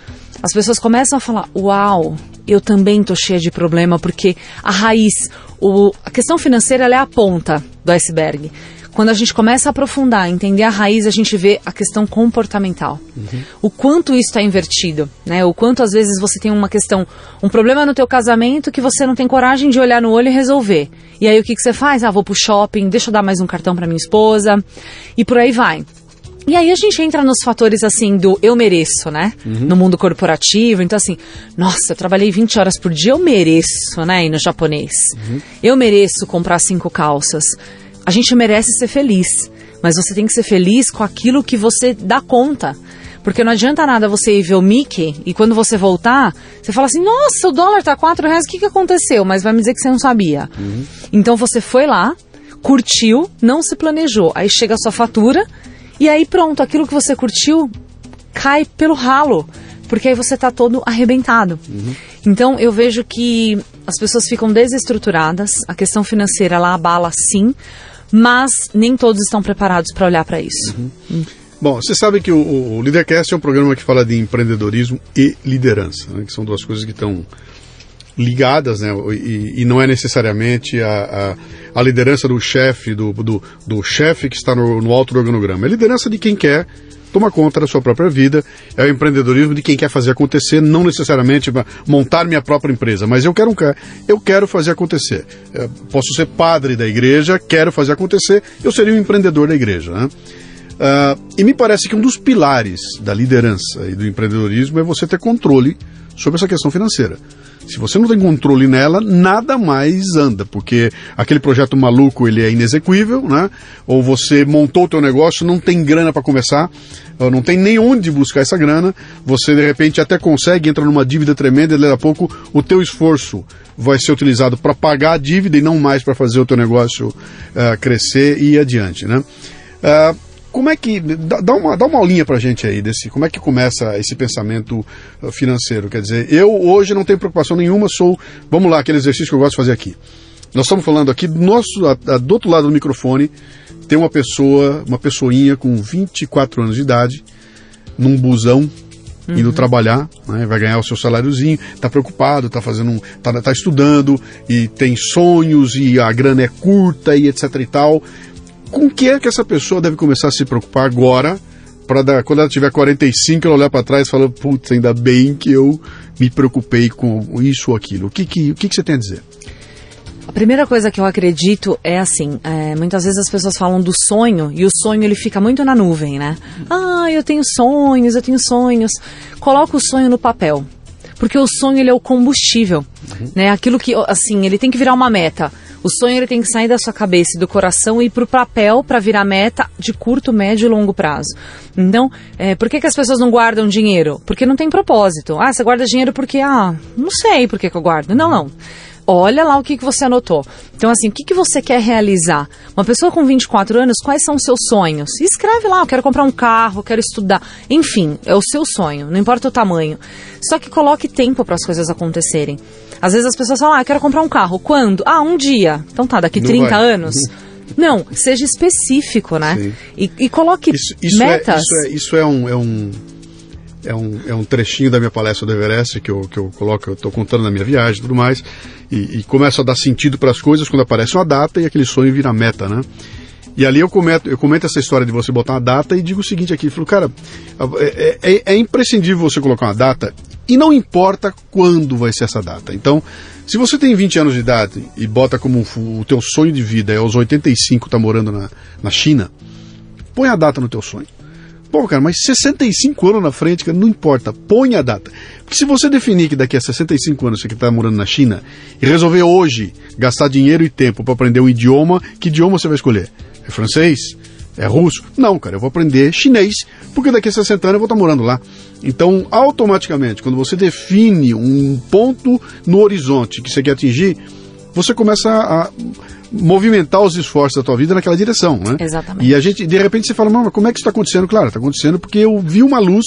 as pessoas começam a falar: Uau, eu também tô cheia de problema, porque a raiz, o, a questão financeira é a ponta do iceberg. Quando a gente começa a aprofundar, entender a raiz, a gente vê a questão comportamental. Uhum. O quanto isso está invertido, né? O quanto às vezes você tem uma questão, um problema no teu casamento que você não tem coragem de olhar no olho e resolver. E aí o que, que você faz? Ah, vou pro shopping, deixa eu dar mais um cartão para minha esposa. E por aí vai. E aí a gente entra nos fatores assim do eu mereço, né? Uhum. No mundo corporativo. Então, assim, nossa, eu trabalhei 20 horas por dia, eu mereço, né? E no japonês. Uhum. Eu mereço comprar cinco calças. A gente merece ser feliz. Mas você tem que ser feliz com aquilo que você dá conta. Porque não adianta nada você ir ver o Mickey e quando você voltar, você fala assim, nossa, o dólar tá 4 reais, o que, que aconteceu? Mas vai me dizer que você não sabia. Uhum. Então você foi lá, curtiu, não se planejou. Aí chega a sua fatura e aí pronto, aquilo que você curtiu cai pelo ralo. Porque aí você tá todo arrebentado. Uhum. Então eu vejo que as pessoas ficam desestruturadas, a questão financeira ela abala sim, mas nem todos estão preparados para olhar para isso. Uhum. Hum. Bom, você sabe que o, o Leadercast é um programa que fala de empreendedorismo e liderança, né, que são duas coisas que estão ligadas, né? E, e, não é necessariamente a, a, a liderança do chefe, do, do, do chefe que está no, no alto do organograma. É a liderança de quem quer tomar conta da sua própria vida. É o empreendedorismo de quem quer fazer acontecer, não necessariamente montar minha própria empresa, mas eu quero, eu quero fazer acontecer. Eu posso ser padre da igreja, quero fazer acontecer, eu seria um empreendedor da igreja. Né? Uh, e me parece que um dos pilares da liderança e do empreendedorismo é você ter controle sobre essa questão financeira. Se você não tem controle nela, nada mais anda, porque aquele projeto maluco ele é inexequível, né? Ou você montou o teu negócio, não tem grana para começar, não tem nem onde buscar essa grana, você de repente até consegue, entra numa dívida tremenda e daqui a pouco o teu esforço vai ser utilizado para pagar a dívida e não mais para fazer o teu negócio uh, crescer e ir adiante, né? Uh, como é que. Dá uma, dá uma aulinha pra gente aí desse. Como é que começa esse pensamento uh, financeiro? Quer dizer, eu hoje não tenho preocupação nenhuma, sou. Vamos lá, aquele exercício que eu gosto de fazer aqui. Nós estamos falando aqui do nosso. A, a, do outro lado do microfone, tem uma pessoa, uma pessoinha com 24 anos de idade, num busão, Uhum. indo trabalhar, né, vai ganhar o seu saláriozinho, está preocupado, está fazendo, um, tá, tá, estudando e tem sonhos e a grana é curta e etc e tal com o que é que essa pessoa deve começar a se preocupar agora, para quando ela tiver 45, ela olhar para trás e falar, putz, ainda bem que eu me preocupei com isso ou aquilo. O que, que, o que, que você tem a dizer? A primeira coisa que eu acredito é assim, é, muitas vezes as pessoas falam do sonho e o sonho ele fica muito na nuvem, né? Ah, eu tenho sonhos, eu tenho sonhos. Coloca o sonho no papel, porque o sonho ele é o combustível, uhum. né? Aquilo que, assim, ele tem que virar uma meta. O sonho ele tem que sair da sua cabeça e do coração e ir para o papel para virar meta de curto, médio e longo prazo. Então, é, por que, que as pessoas não guardam dinheiro? Porque não tem propósito. Ah, você guarda dinheiro porque, ah, não sei por que, que eu guardo. Não, não olha lá o que, que você anotou. Então, assim, o que, que você quer realizar? Uma pessoa com 24 anos, quais são os seus sonhos? escreve lá, eu quero comprar um carro, eu quero estudar. Enfim, é o seu sonho, não importa o tamanho. Só que coloque tempo para as coisas acontecerem. Às vezes as pessoas falam, ah, quero comprar um carro. Quando? Ah, um dia. Então tá, daqui Não 30 vai. anos. Não, seja específico, né? E, e, coloque isso, isso é- metas. É, isso é, isso é um, é um é um, é um trechinho da minha palestra do Everest que eu, que eu coloco, eu estou contando na minha viagem e tudo mais, e, e começa a dar sentido para as coisas quando aparece uma data e aquele sonho vira meta, né? E ali eu comento, eu comento essa história de você botar uma data e digo o seguinte aqui, falo, cara, é, é, é imprescindível você colocar uma data e não importa quando vai ser essa data. Então, se você tem 20 anos de idade e bota como o teu sonho de vida é aos 85 tá morando na, na China, põe a data no teu sonho. Pô, cara, mas 65 anos na frente, cara, não importa, põe a data. Porque se você definir que daqui a 65 anos você está morando na China e resolver hoje gastar dinheiro e tempo para aprender um idioma, que idioma você vai escolher? É francês? É russo? Não, cara, eu vou aprender chinês, porque daqui a 60 anos eu vou estar morando lá. Então, automaticamente, quando você define um ponto no horizonte que você quer atingir, você começa a movimentar os esforços da tua vida naquela direção, né? Exatamente. E a gente, de repente, você fala, mas como é que isso está acontecendo? Claro, está acontecendo porque eu vi uma luz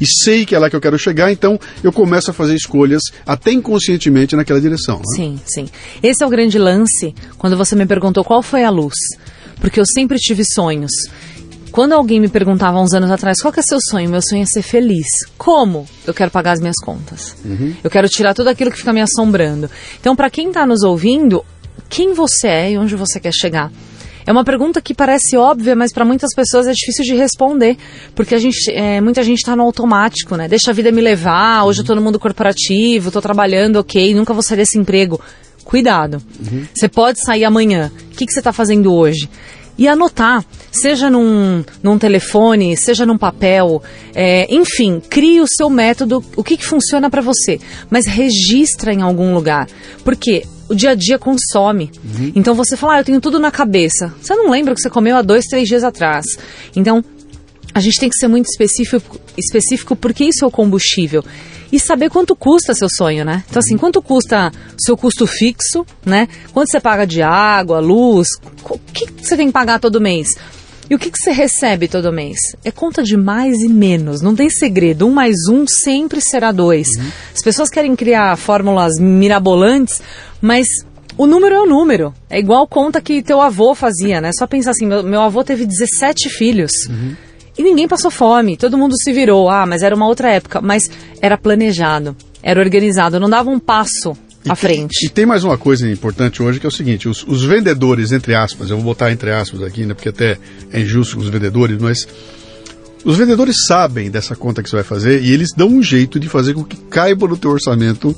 e sei que é lá que eu quero chegar, então eu começo a fazer escolhas até inconscientemente naquela direção. Né? Sim, sim. Esse é o grande lance quando você me perguntou qual foi a luz porque eu sempre tive sonhos. Quando alguém me perguntava uns anos atrás, qual que é seu sonho? Meu sonho é ser feliz. Como? Eu quero pagar as minhas contas. Uhum. Eu quero tirar tudo aquilo que fica me assombrando. Então, para quem está nos ouvindo, quem você é e onde você quer chegar? É uma pergunta que parece óbvia, mas para muitas pessoas é difícil de responder, porque a gente, é, muita gente está no automático, né? Deixa a vida me levar, hoje eu estou no mundo corporativo, estou trabalhando, ok, nunca vou sair desse emprego cuidado. Uhum. Você pode sair amanhã. O que, que você está fazendo hoje? E anotar, seja num, num telefone, seja num papel, é, enfim, crie o seu método, o que, que funciona para você, mas registra em algum lugar. Porque o dia a dia consome. Uhum. Então você fala, ah, eu tenho tudo na cabeça. Você não lembra o que você comeu há dois, três dias atrás. Então, a gente tem que ser muito específico, específico porque isso é o combustível. E saber quanto custa seu sonho, né? Então, assim, quanto custa seu custo fixo, né? Quanto você paga de água, luz, o que você tem que pagar todo mês? E o que, que você recebe todo mês? É conta de mais e menos, não tem segredo. Um mais um sempre será dois. Uhum. As pessoas querem criar fórmulas mirabolantes, mas o número é o número. É igual conta que teu avô fazia, né? Só pensar assim, meu, meu avô teve 17 filhos. Uhum. E ninguém passou fome, todo mundo se virou. Ah, mas era uma outra época. Mas era planejado, era organizado, não dava um passo à frente. E tem mais uma coisa importante hoje que é o seguinte: os, os, vendedores, entre aspas, eu vou botar entre aspas aqui, né, porque até é injusto com os vendedores, mas os vendedores sabem dessa conta que você vai fazer e eles dão um jeito de fazer com que caiba no teu orçamento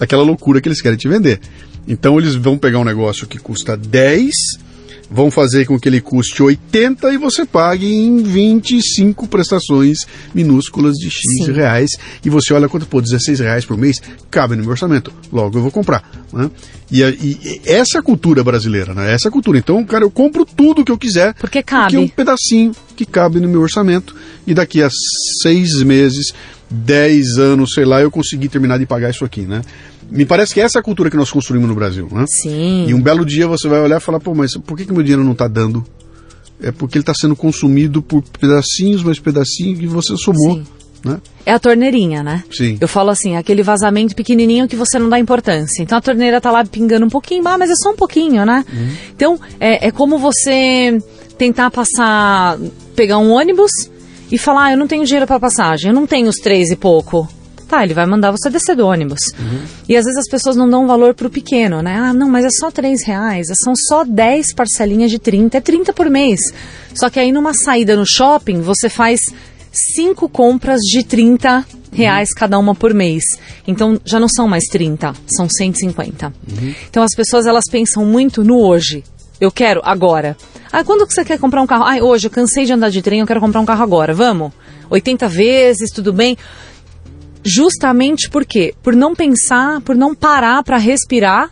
aquela loucura que eles querem te vender. Então eles vão pegar um negócio que custa 10 vão fazer com que ele custe 80 e você pague em 25 prestações minúsculas de X Sim. reais. E você olha quanto, pô, 16 reais por mês, cabe no meu orçamento. Logo eu vou comprar. Né? E, e, essa é a cultura brasileira, né? Essa é a cultura. Então, cara, eu compro tudo que eu quiser. Porque cabe. Porque é um pedacinho que cabe no meu orçamento. E daqui a seis meses, dez anos, sei lá, eu consegui terminar de pagar isso aqui, né? Me parece que essa é a cultura que nós construímos no Brasil, né? Sim. E um belo dia você vai olhar e falar, pô, mas por que, que meu dinheiro não está dando? É porque ele está sendo consumido por pedacinhos, mais pedacinhos que você somou. Sim. Né? É a torneirinha, né? Sim. Eu falo assim, aquele vazamento pequenininho que você não dá importância. Então a torneira tá lá pingando um pouquinho, ah, mas é só um pouquinho, né? Uhum. Então é, é como você tentar passar, pegar um ônibus e falar, ah, eu não tenho dinheiro para passagem, eu não tenho os três e pouco. Tá, ele vai mandar você descer do ônibus. Uhum. E às vezes as pessoas não dão valor pro pequeno, né? Ah, não, mas é só 3 reais, são só 10 parcelinhas de 30, é 30 por mês. Só que aí numa saída no shopping, você faz cinco compras de 30 reais uhum. cada uma por mês. Então já não são mais 30, são 150. Uhum. Então as pessoas elas pensam muito no hoje. Eu quero agora. Ah, quando que você quer comprar um carro? Ah, hoje eu cansei de andar de trem, eu quero comprar um carro agora. Vamos? 80 vezes, tudo bem? Justamente por quê? Por não pensar, por não parar para respirar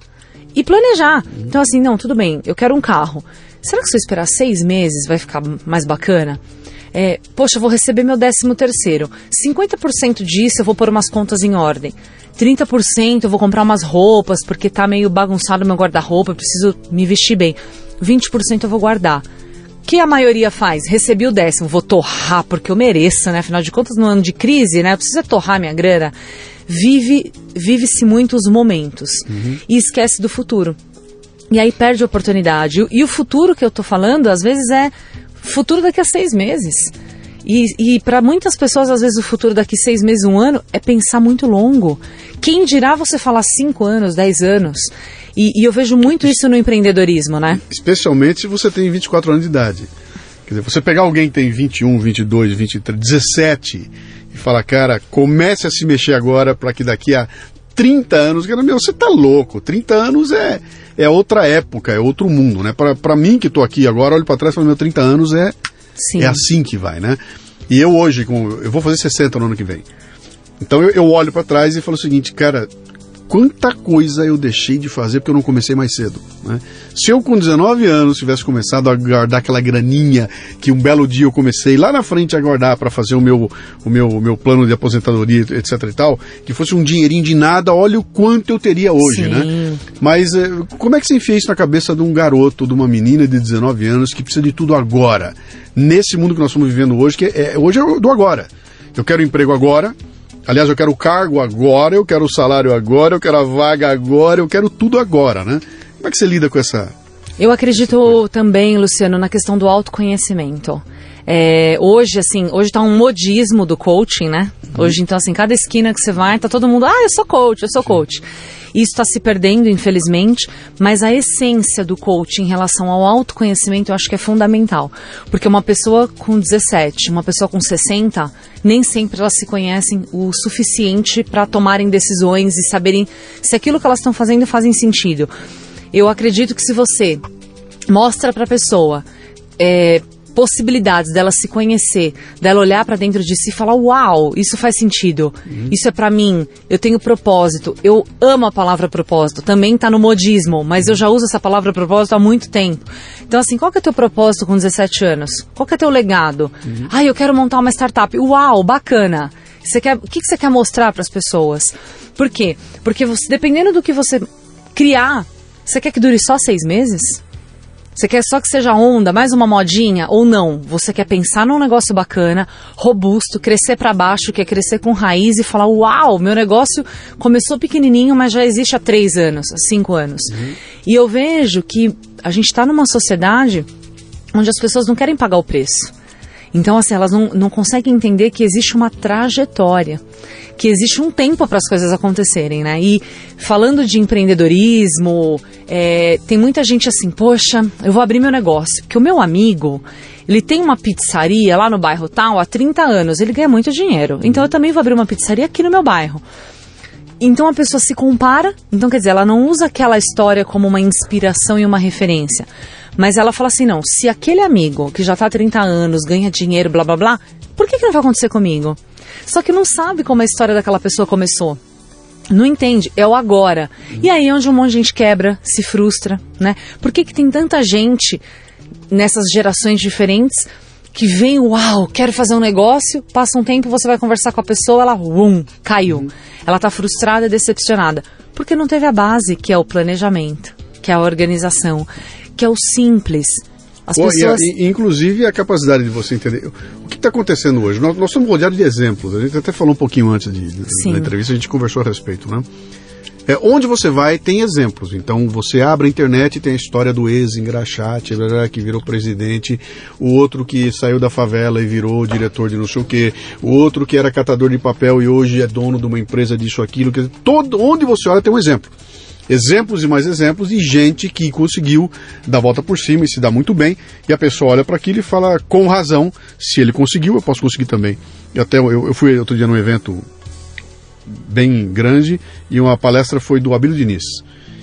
e planejar. Então, assim, não, tudo bem, eu quero um carro. Será que se eu esperar seis meses vai ficar mais bacana? É, poxa, eu vou receber meu décimo terceiro. 50% disso eu vou pôr umas contas em ordem. 30% eu vou comprar umas roupas porque tá meio bagunçado meu guarda-roupa, eu preciso me vestir bem. 20% eu vou guardar que a maioria faz? Recebi o décimo, vou torrar porque eu mereço, né? Afinal de contas, no ano de crise, né? Eu preciso torrar minha grana. Vive, vive-se muito os momentos uhum. e esquece do futuro. E aí perde a oportunidade. E o futuro que eu tô falando, às vezes, é futuro daqui a seis meses. E, e para muitas pessoas, às vezes, o futuro daqui seis meses, um ano, é pensar muito longo. Quem dirá você falar cinco anos, dez anos? E, e eu vejo muito isso no empreendedorismo, né? Especialmente se você tem 24 anos de idade. Quer dizer, você pegar alguém que tem 21, 22, 23, 17 e falar, cara, comece a se mexer agora para que daqui a 30 anos, cara, meu, você tá louco. 30 anos é, é outra época, é outro mundo, né? Para mim que tô aqui agora, olho para trás e falo, meu, 30 anos é, Sim. é assim que vai, né? E eu hoje, eu vou fazer 60 no ano que vem. Então eu, eu olho para trás e falo o seguinte, cara, quanta coisa eu deixei de fazer porque eu não comecei mais cedo. Né? Se eu com 19 anos tivesse começado a guardar aquela graninha que um belo dia eu comecei lá na frente a guardar para fazer o meu, o, meu, o meu plano de aposentadoria, etc e tal, que fosse um dinheirinho de nada, olha o quanto eu teria hoje, né? Sim. né? Mas eh, como é que você enfia isso na cabeça de um garoto, de uma menina de 19 anos que precisa de tudo agora? Nesse mundo que nós estamos vivendo hoje, que é, hoje é do agora. Eu quero emprego agora, Aliás, eu quero o cargo agora, eu quero o salário agora, eu quero a vaga agora, eu quero tudo agora, né? Como é que você lida com essa. Eu acredito também, Luciano, na questão do autoconhecimento. É, hoje, assim, hoje tá um modismo do coaching, né? Hoje, então, assim, cada esquina que você vai, tá todo mundo, ah, eu sou coach, eu sou coach. Isso está se perdendo, infelizmente, mas a essência do coaching em relação ao autoconhecimento eu acho que é fundamental. Porque uma pessoa com 17, uma pessoa com 60, nem sempre elas se conhecem o suficiente para tomarem decisões e saberem se aquilo que elas estão fazendo fazem sentido. Eu acredito que se você mostra para a pessoa é, possibilidades dela se conhecer, dela olhar para dentro de si e falar: "Uau, isso faz sentido. Uhum. Isso é para mim. Eu tenho propósito. Eu amo a palavra propósito. Também tá no modismo, mas eu já uso essa palavra propósito há muito tempo. Então assim, qual que é o teu propósito com 17 anos? Qual que é teu legado? Uhum. Ah, eu quero montar uma startup. Uau, bacana. Você quer, o que, que você quer mostrar para as pessoas? Por quê? Porque você, dependendo do que você criar, você quer que dure só seis meses? Você quer só que seja onda, mais uma modinha ou não? Você quer pensar num negócio bacana, robusto, crescer para baixo, quer crescer com raiz e falar: Uau, meu negócio começou pequenininho, mas já existe há três anos, há cinco anos. Uhum. E eu vejo que a gente está numa sociedade onde as pessoas não querem pagar o preço. Então, assim, elas não, não conseguem entender que existe uma trajetória, que existe um tempo para as coisas acontecerem, né? E falando de empreendedorismo, é, tem muita gente assim, poxa, eu vou abrir meu negócio, porque o meu amigo, ele tem uma pizzaria lá no bairro tal há 30 anos, ele ganha muito dinheiro. Então eu também vou abrir uma pizzaria aqui no meu bairro. Então a pessoa se compara, então quer dizer, ela não usa aquela história como uma inspiração e uma referência. Mas ela fala assim: não, se aquele amigo que já está há 30 anos ganha dinheiro, blá blá blá, por que, que não vai acontecer comigo? Só que não sabe como a história daquela pessoa começou. Não entende, é o agora. E aí é onde um monte de gente quebra, se frustra, né? Por que, que tem tanta gente nessas gerações diferentes que vem, uau, quero fazer um negócio, passa um tempo, você vai conversar com a pessoa, ela, um, caiu. Ela está frustrada e decepcionada. Porque não teve a base, que é o planejamento, que é a organização, que é o simples. As Pô, pessoas... E, inclusive a capacidade de você entender o que está acontecendo hoje. Nós, nós estamos rodeados de exemplos. A gente até falou um pouquinho antes de, de, da entrevista, a gente conversou a respeito, né? É, onde você vai tem exemplos. Então você abre a internet e tem a história do ex-engraxate, que virou presidente, o outro que saiu da favela e virou diretor de não sei o quê, o outro que era catador de papel e hoje é dono de uma empresa disso, aquilo. Que, todo, onde você olha tem um exemplo exemplos e mais exemplos de gente que conseguiu dar volta por cima e se dá muito bem. E a pessoa olha para aquilo e fala com razão: se ele conseguiu, eu posso conseguir também. E até eu, eu fui outro dia num evento bem grande e uma palestra foi do Abílio Diniz.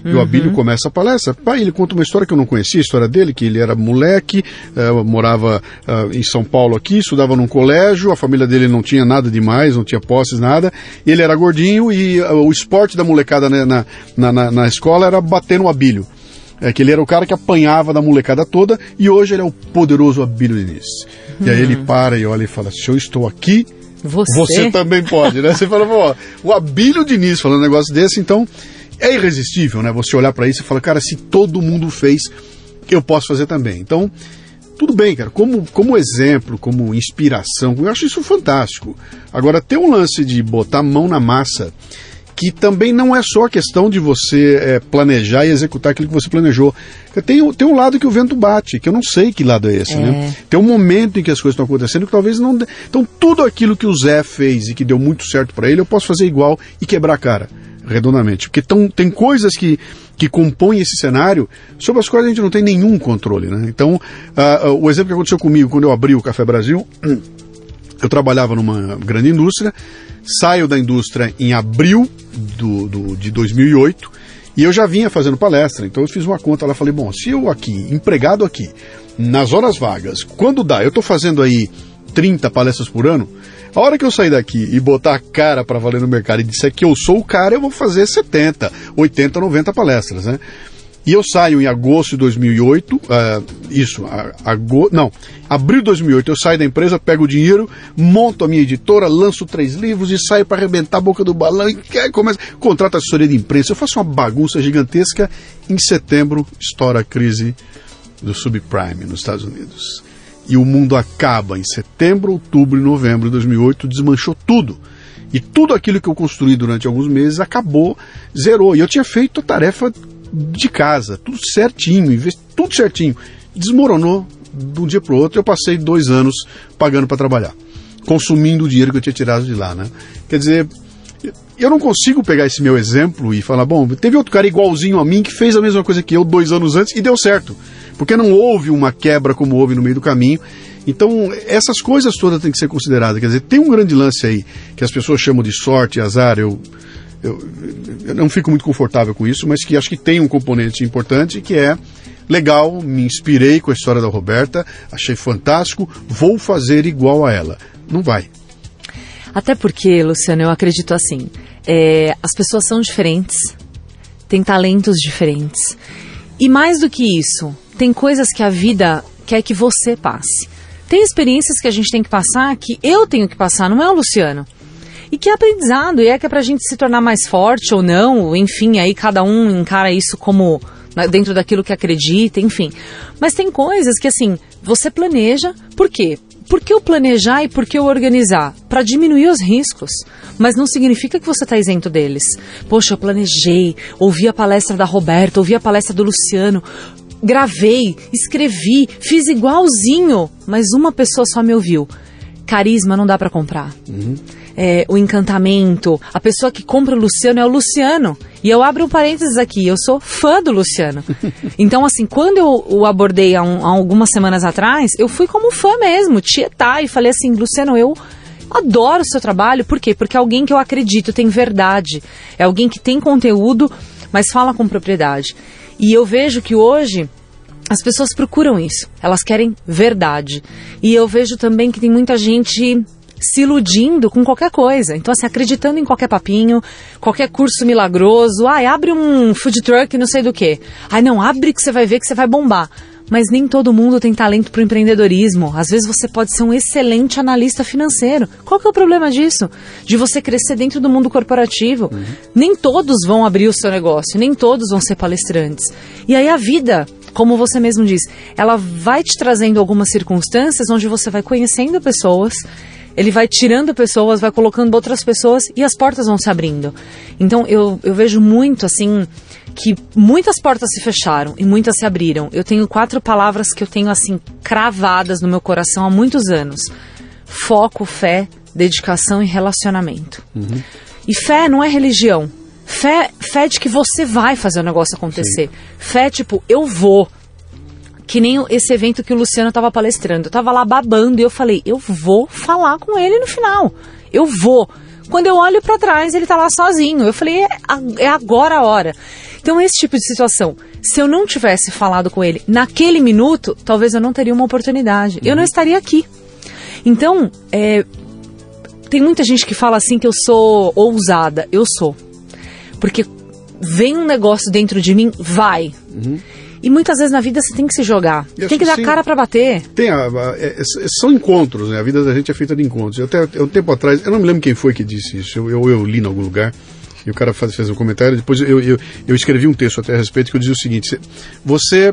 E o uhum. Abílio começa a palestra. Pai, ele conta uma história que eu não conhecia, a história dele, que ele era moleque, uh, morava uh, em São Paulo aqui, estudava num colégio, a família dele não tinha nada demais, não tinha posses, nada. Ele era gordinho e uh, o esporte da molecada né, na, na, na, na escola era bater no Abílio. É que ele era o cara que apanhava da molecada toda e hoje ele é o poderoso Abílio Diniz. Uhum. E aí ele para e olha e fala: Se eu estou aqui, você, você também pode, né? Você fala, pô, o Abílio Diniz falando um negócio desse, então é irresistível, né? Você olhar para isso e falar, cara, se todo mundo fez, eu posso fazer também. Então, tudo bem, cara, como, como exemplo, como inspiração, eu acho isso fantástico. Agora, ter um lance de botar a mão na massa, que também não é só a questão de você é, planejar e executar aquilo que você planejou. Tem, tem um lado que o vento bate, que eu não sei que lado é esse, né? é. né? Tem um momento em que as coisas estão acontecendo que talvez não. Então, tudo aquilo que o Zé fez e que deu muito certo para ele, eu posso fazer igual e quebrar a cara redondamente. Porque tão, tem coisas que, que compõem esse cenário sobre as quais a gente não tem nenhum controle. Né? Então, uh, uh, o exemplo que aconteceu comigo quando eu abri o Café Brasil, eu trabalhava numa grande indústria, saio da indústria em abril do, do, de 2008 e eu já vinha fazendo palestra, então eu fiz uma conta lá, falei, bom, se eu aqui, empregado aqui, nas horas vagas, quando dá, eu estou fazendo aí 30 palestras por ano, a hora que eu sair daqui e botar a cara para valer no mercado e disser que eu sou o cara, eu vou fazer 70, 80, 90 palestras, né? E eu saio em agosto de 2008, uh, eh, isso, agosto, não, abril de 2008 eu saio da empresa, pego o dinheiro, monto a minha editora, lanço três livros e saio para arrebentar a boca do balão e começa, contrato assessoria de imprensa, eu faço uma bagunça gigantesca. Em setembro estoura a crise do subprime nos Estados Unidos e o mundo acaba em setembro, outubro e novembro de 2008, desmanchou tudo. E tudo aquilo que eu construí durante alguns meses acabou, zerou. E eu tinha feito a tarefa de casa, tudo certinho, tudo certinho. Desmoronou de um dia para o outro. Eu passei dois anos pagando para trabalhar, consumindo o dinheiro que eu tinha tirado de lá. Né? Quer dizer, eu não consigo pegar esse meu exemplo e falar, bom, teve outro cara igualzinho a mim que fez a mesma coisa que eu dois anos antes e deu certo porque não houve uma quebra como houve no meio do caminho. Então, essas coisas todas têm que ser consideradas. Quer dizer, tem um grande lance aí que as pessoas chamam de sorte, azar. Eu, eu, eu não fico muito confortável com isso, mas que acho que tem um componente importante que é legal, me inspirei com a história da Roberta, achei fantástico, vou fazer igual a ela. Não vai. Até porque, Luciano, eu acredito assim: é, as pessoas são diferentes, têm talentos diferentes. E mais do que isso, tem coisas que a vida quer que você passe. Tem experiências que a gente tem que passar que eu tenho que passar, não é o Luciano. E que aprendizado, e é que é pra gente se tornar mais forte ou não, enfim, aí cada um encara isso como dentro daquilo que acredita, enfim. Mas tem coisas que assim, você planeja, por quê? Por que eu planejar e por que eu organizar? Para diminuir os riscos. Mas não significa que você está isento deles. Poxa, eu planejei, ouvi a palestra da Roberta, ouvi a palestra do Luciano, gravei, escrevi, fiz igualzinho, mas uma pessoa só me ouviu. Carisma não dá para comprar. Uhum é, o encantamento. A pessoa que compra o Luciano é o Luciano. E eu abro um parênteses aqui, eu sou fã do Luciano. Então, assim, quando eu o abordei há, um, há algumas semanas atrás, eu fui como fã mesmo, tietar, e falei assim, Luciano, eu adoro o seu trabalho. Por quê? Porque é alguém que eu acredito, tem verdade. É alguém que tem conteúdo, mas fala com propriedade. E eu vejo que hoje as pessoas procuram isso. Elas querem verdade. E eu vejo também que tem muita gente se iludindo com qualquer coisa. Então, assim, acreditando em qualquer papinho, qualquer curso milagroso. Ai, abre um food truck não sei do que. Ai, não, abre que você vai ver que você vai bombar. Mas nem todo mundo tem talento para o empreendedorismo. Às vezes você pode ser um excelente analista financeiro. Qual que é o problema disso? De você crescer dentro do mundo corporativo. Uhum. Nem todos vão abrir o seu negócio, nem todos vão ser palestrantes. E aí a vida como você mesmo diz, ela vai te trazendo algumas circunstâncias onde você vai conhecendo pessoas ele vai tirando pessoas, vai colocando outras pessoas e as portas vão se abrindo. Então eu, eu vejo muito assim que muitas portas se fecharam e muitas se abriram. Eu tenho quatro palavras que eu tenho assim cravadas no meu coração há muitos anos: foco, fé, dedicação e relacionamento. Uhum. E fé não é religião. Fé, fé de que você vai fazer o negócio acontecer. Sim. Fé tipo, eu vou que nem esse evento que o Luciano estava palestrando. Eu tava lá babando e eu falei, eu vou falar com ele no final. Eu vou. Quando eu olho para trás, ele tá lá sozinho. Eu falei, é, é agora a hora. Então, esse tipo de situação, se eu não tivesse falado com ele naquele minuto, talvez eu não teria uma oportunidade. Uhum. Eu não estaria aqui. Então, é, tem muita gente que fala assim que eu sou ousada. Eu sou. Porque vem um negócio dentro de mim, vai. Uhum. E muitas vezes na vida você tem que se jogar. tem que dar sim, cara para bater. Tem a, a, é, é, são encontros, né? A vida da gente é feita de encontros. Eu até um tempo atrás, eu não me lembro quem foi que disse isso. Eu, eu, eu li em algum lugar. E o cara faz, fez um comentário. Depois eu, eu, eu escrevi um texto até a respeito que eu dizia o seguinte: você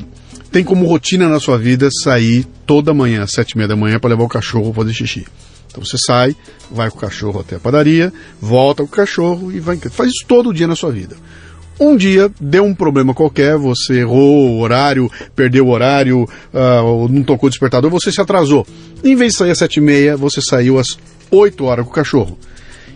tem como rotina na sua vida sair toda manhã, às sete e meia da manhã, para levar o cachorro para fazer xixi. Então você sai, vai com o cachorro até a padaria, volta com o cachorro e vai. Faz isso todo dia na sua vida. Um dia deu um problema qualquer, você errou o horário, perdeu o horário, uh, não tocou o despertador, você se atrasou. Em vez de sair às sete e meia, você saiu às oito horas com o cachorro.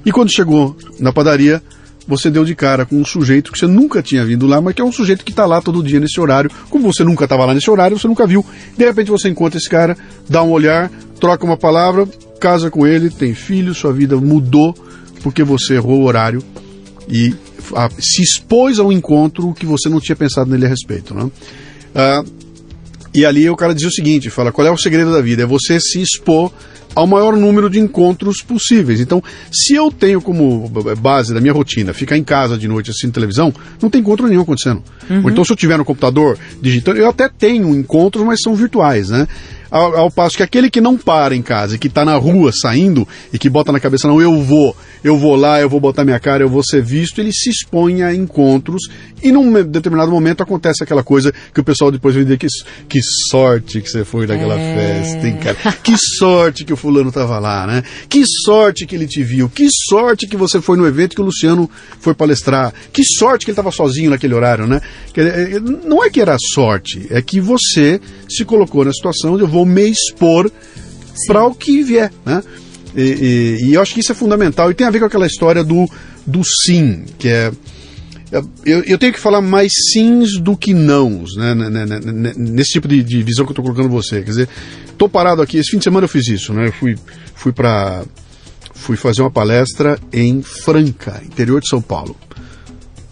E quando chegou na padaria, você deu de cara com um sujeito que você nunca tinha vindo lá, mas que é um sujeito que está lá todo dia nesse horário. Como você nunca estava lá nesse horário, você nunca viu. De repente você encontra esse cara, dá um olhar, troca uma palavra, casa com ele, tem filho, sua vida mudou porque você errou o horário e a, se expôs ao encontro que você não tinha pensado nele a respeito. Né? Ah, e ali o cara diz o seguinte: fala, qual é o segredo da vida? É você se expor ao maior número de encontros possíveis. Então, se eu tenho como base da minha rotina ficar em casa de noite assistindo televisão, não tem encontro nenhum acontecendo. Uhum. Ou então, se eu tiver no computador digitando, eu até tenho encontros, mas são virtuais, né? Ao, ao passo que aquele que não para em casa e que está na rua saindo e que bota na cabeça, não, eu vou, eu vou lá, eu vou botar minha cara, eu vou ser visto, ele se expõe a encontros e num determinado momento acontece aquela coisa que o pessoal depois vai dizer que, que sorte que você foi naquela é... festa, hein, cara? Que sorte que o fulano estava lá, né? Que sorte que ele te viu, que sorte que você foi no evento que o Luciano foi palestrar, que sorte que ele estava sozinho naquele horário, né? É, não é que era sorte, é que você se colocou na situação de eu vou vou me expor para o que vier, né? E, e, e, eu acho que isso é fundamental e tem a ver com aquela história do, do sim, que é. Eu, eu tenho que falar mais sims do que nãos, né, né, né, né nesse tipo de, de, visão que eu estou colocando você. Quer dizer, estou parado aqui, esse fim de semana eu fiz isso, né? Eu fui, fui para. Fui fazer uma palestra em Franca, interior de São Paulo.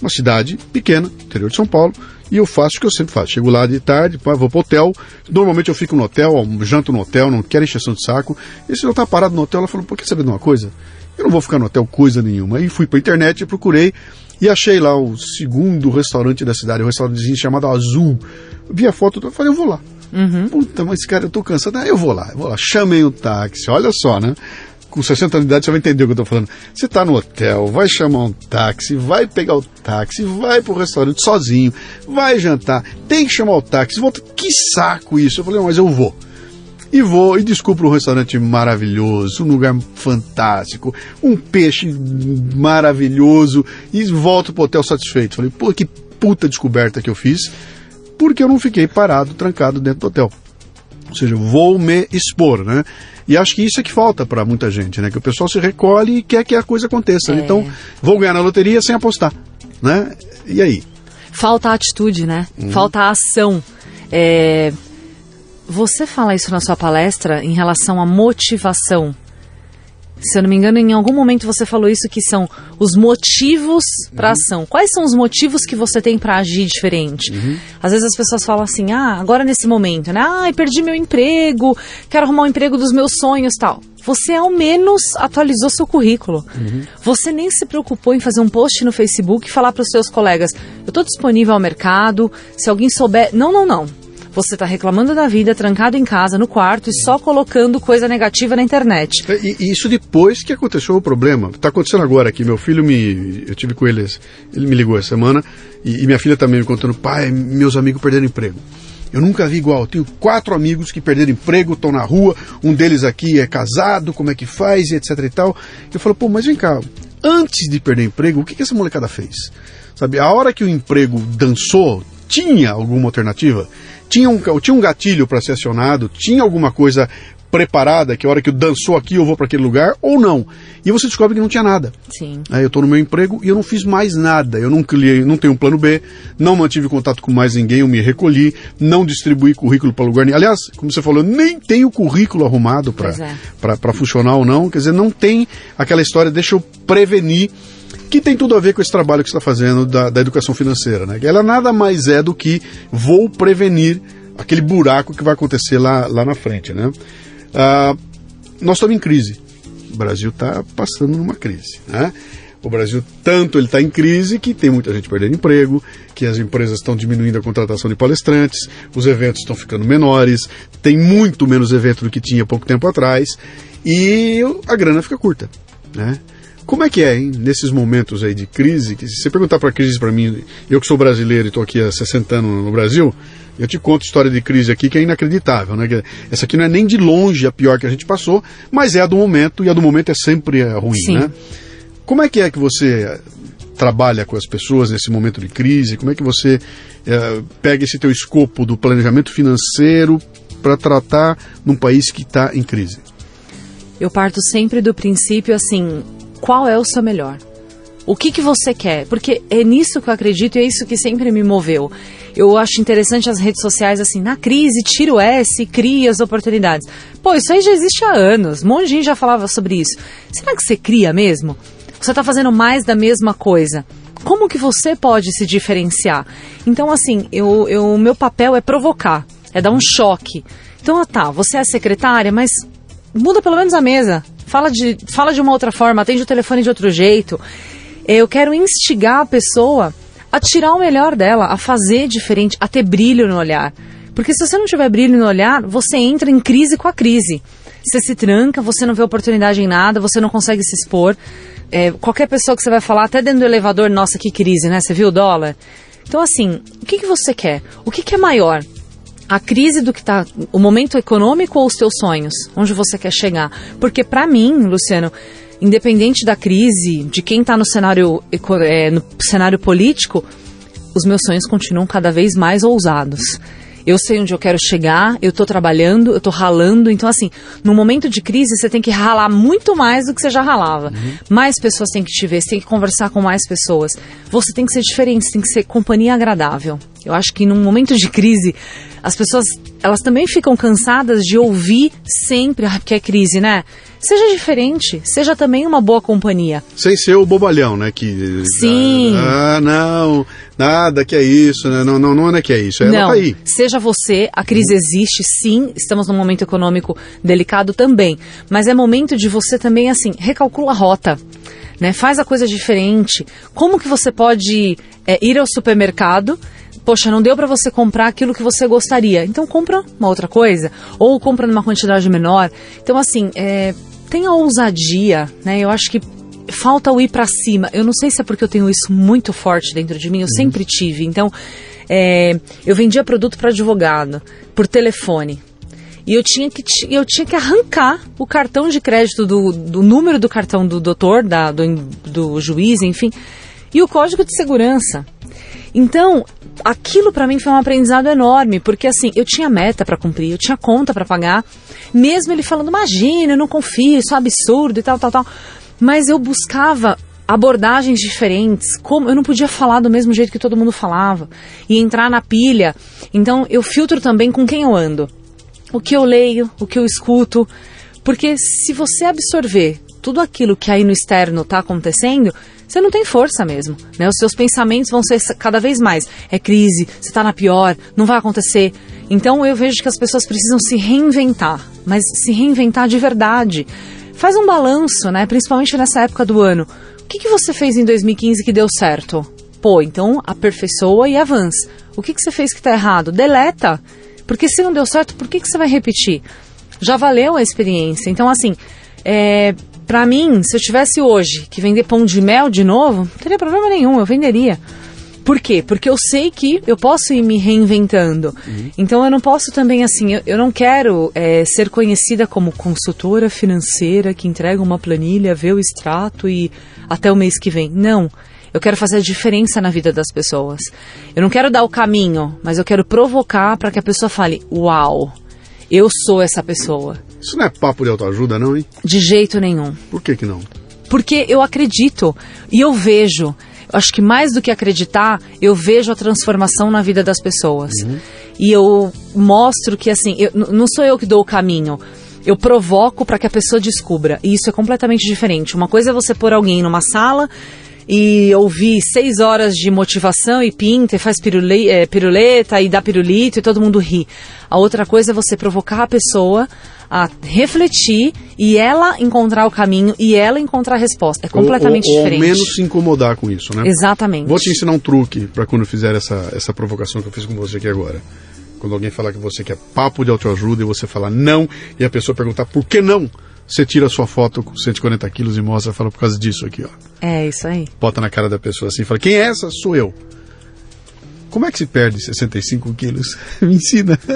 uma cidade pequena, interior de São Paulo, e eu faço o que eu sempre faço. Chego lá de tarde, vou pro hotel. Normalmente eu fico no hotel, janto no hotel, não quero encheção de saco. E se eu tá parado no hotel, ela falou, por que saber de uma coisa? Eu não vou ficar no hotel coisa nenhuma. Aí fui pra internet e procurei e achei lá o segundo restaurante da cidade, um restaurantezinho chamado Azul. Vi a foto, eu falei, eu vou lá. Uhum. Puta, mas cara, eu tô cansado. Ah, eu vou lá, eu vou lá. Chamei o táxi, olha só, né? com 60 anos de idade você vai entender o que eu estou falando. Você está no hotel, vai chamar um táxi, vai pegar o táxi, vai para o restaurante sozinho, vai jantar, tem que chamar o táxi, volta. Que saco isso! Eu falei, mas eu vou. E vou e descubro um restaurante maravilhoso, um lugar fantástico, um peixe maravilhoso e volto pro hotel satisfeito. Falei, pô, que puta descoberta que eu fiz, porque eu não fiquei parado, trancado dentro do hotel. Ou seja, vou me expor, né? E acho que isso é que falta para muita gente, né? Que o pessoal se recolhe e quer que a coisa aconteça. É. Então, vou ganhar na loteria sem apostar, né? E aí? Falta atitude, né? Uhum. Falta ação. É... Você fala isso na sua palestra em relação à motivação se eu não me engano, em algum momento você falou isso que são os motivos para uhum. ação. Quais são os motivos que você tem para agir diferente? Uhum. Às vezes as pessoas falam assim: "Ah, agora nesse momento, né? Ah, perdi meu emprego, quero arrumar o um emprego dos meus sonhos, tal". Você ao menos atualizou seu currículo. Uhum. Você nem se preocupou em fazer um post no Facebook e falar para os seus colegas: "Eu estou disponível ao mercado, se alguém souber". Não, não, não você está reclamando da vida, trancado em casa, no quarto e só colocando coisa negativa na internet. É, e, e isso depois que aconteceu o problema. Está acontecendo agora aqui. Meu filho me. Eu tive com ele, ele me ligou essa semana e, e minha filha também me contando: pai, meus amigos perderam emprego. Eu nunca vi igual. Tenho quatro amigos que perderam emprego, estão na rua. Um deles aqui é casado, como é que faz, e etc e tal. Eu falo, pô, mas vem cá. Antes de perder emprego, o que, que essa molecada fez? Sabe, a hora que o emprego dançou, tinha alguma alternativa? Tinha um, tinha um gatilho para ser acionado, tinha alguma coisa preparada, que a hora que eu dançou aqui eu vou para aquele lugar, ou não. E você descobre que não tinha nada. Sim. Aí eu estou no meu emprego e eu não fiz mais nada. Eu não criei, não tenho um plano B, não mantive contato com mais ninguém, eu me recolhi, não distribuí currículo para lugar nenhum. Aliás, como você falou, eu nem tenho currículo arrumado para é. funcionar ou não. Quer dizer, não tem aquela história, deixa eu prevenir que tem tudo a ver com esse trabalho que está fazendo da, da, educação financeira. Né? Ela nada mais é do que vou prevenir aquele buraco que vai acontecer lá, lá na frente. Né? Ah, nós estamos em crise. O Brasil está passando numa crise. Né? O Brasil, tanto ele está em crise que tem muita gente perdendo emprego, que as empresas estão diminuindo a contratação de palestrantes, os eventos estão ficando menores, tem muito menos evento do que tinha pouco tempo atrás, e a grana fica curta. Né? Como é que é, hein, nesses momentos aí de crise? Que se você perguntar para a crise para mim, eu que sou brasileiro e estou aqui há 60 anos no Brasil, eu te conto história de crise aqui que é inacreditável, né? Essa aqui não é nem de longe a pior que a gente passou, mas é a do momento e a do momento é sempre ruim, Sim. né? Como é que é que você trabalha com as pessoas nesse momento de crise? Como é que você é, pega esse teu escopo do planejamento financeiro para tratar num país que está em crise? Eu parto sempre do princípio assim, qual é o seu melhor. O que, que você quer? Porque é nisso que eu acredito e é isso que sempre me moveu. Eu acho interessante as redes sociais assim, na crise, tira o S, cria as oportunidades. Pô, isso aí já existe há anos. Um já falava sobre isso. Será que você cria mesmo? Você está fazendo mais da mesma coisa? Como que você pode se diferenciar? Então, assim, eu, meu papel é provocar, é dar um choque. Então, ah, tá, você é secretária, mas muda pelo menos a mesa fala de, fala de uma outra forma, atende o telefone de outro jeito. Eu quero instigar a pessoa a tirar o melhor dela, a fazer diferente, a ter brilho no olhar. Porque se você não tiver brilho no olhar, você entra em crise com a crise. Você se tranca, você não vê oportunidade em nada, você não consegue se expor. É, qualquer pessoa que você vai falar, até dentro do elevador, nossa, que crise, né? Você viu o dólar? Então, assim, o que, que você quer? O que, que é maior? A crise do que está, o momento econômico ou os teus sonhos? Onde você quer chegar? Porque para mim, Luciano, independente da crise, de quem está no cenário, é, no cenário político, os meus sonhos continuam cada vez mais ousados. Eu sei onde eu quero chegar, eu estou trabalhando, eu estou ralando. Então, assim, no momento de crise, você tem que ralar muito mais do que você já ralava. Uhum. Mais pessoas têm que te ver, você tem que conversar com mais pessoas. Você tem que ser diferente, você tem que ser companhia agradável. Eu acho que num momento de crise, as pessoas elas também ficam cansadas de ouvir sempre, ah, porque é crise, né? Seja diferente, seja também uma boa companhia. Sem ser o bobalhão, né? Que, Sim. Ah, não, nada que é isso, né? Não, não, não é que é isso, ela não, tá aí. seja você, a crise existe, sim, estamos num momento econômico delicado também, mas é momento de você também, assim, recalcula a rota. Né, faz a coisa diferente. Como que você pode é, ir ao supermercado poxa, não deu para você comprar aquilo que você gostaria. Então compra uma outra coisa ou compra numa quantidade menor. Então assim, é, tenha ousadia, né? Eu acho que falta o ir para cima. Eu não sei se é porque eu tenho isso muito forte dentro de mim. Eu uhum. sempre tive. Então é, eu vendia produto para advogado por telefone. E eu tinha que, eu tinha que arrancar o cartão de crédito do, do número do cartão do doutor, da, do, do juiz, enfim, e o código de segurança. Então, aquilo para mim foi um aprendizado enorme, porque assim, eu tinha meta para cumprir, eu tinha conta para pagar, mesmo ele falando, imagina, eu não confio, isso é absurdo e tal, tal, tal. Mas eu buscava abordagens diferentes, como eu não podia falar do mesmo jeito que todo mundo falava e entrar na pilha. Então, eu filtro também com quem eu ando. O que eu leio, o que eu escuto, porque se você absorver tudo aquilo que aí no externo está acontecendo, você não tem força mesmo, né? Os seus pensamentos vão ser cada vez mais. É crise, você está na pior, não vai acontecer. Então eu vejo que as pessoas precisam se reinventar, mas se reinventar de verdade. Faz um balanço, né? Principalmente nessa época do ano. O que, que você fez em 2015 que deu certo? Pô, então aperfeiçoa e avança. O que, que você fez que está errado? Deleta. Porque se não deu certo, por que, que você vai repetir? Já valeu a experiência. Então, assim, é, para mim, se eu tivesse hoje que vender pão de mel de novo, não teria problema nenhum, eu venderia. Por quê? Porque eu sei que eu posso ir me reinventando. Uhum. Então eu não posso também, assim, eu, eu não quero é, ser conhecida como consultora financeira que entrega uma planilha, vê o extrato e até o mês que vem. Não. Eu quero fazer a diferença na vida das pessoas. Eu não quero dar o caminho, mas eu quero provocar para que a pessoa fale: Uau, eu sou essa pessoa. Isso não é papo de autoajuda, não, hein? De jeito nenhum. Por que que não? Porque eu acredito e eu vejo. Acho que mais do que acreditar, eu vejo a transformação na vida das pessoas. Uhum. E eu mostro que, assim, eu, não sou eu que dou o caminho eu provoco para que a pessoa descubra. E isso é completamente diferente. Uma coisa é você pôr alguém numa sala e ouvir seis horas de motivação e pinta e faz piruleta, é, piruleta e dá pirulito e todo mundo ri. A outra coisa é você provocar a pessoa a refletir e ela encontrar o caminho e ela encontrar a resposta. É completamente ou, ou, diferente. Ou menos se incomodar com isso, né? Exatamente. Vou te ensinar um truque para quando fizer essa, essa provocação que eu fiz com você aqui agora. Quando alguém falar que você quer papo de autoajuda e você falar não e a pessoa perguntar por que não, você tira a sua foto com 140 quilos e mostra, fala por causa disso aqui, ó. É, isso aí. Bota na cara da pessoa assim, fala, quem é essa? Sou eu. Como é que se perde 65 quilos? Me ensina.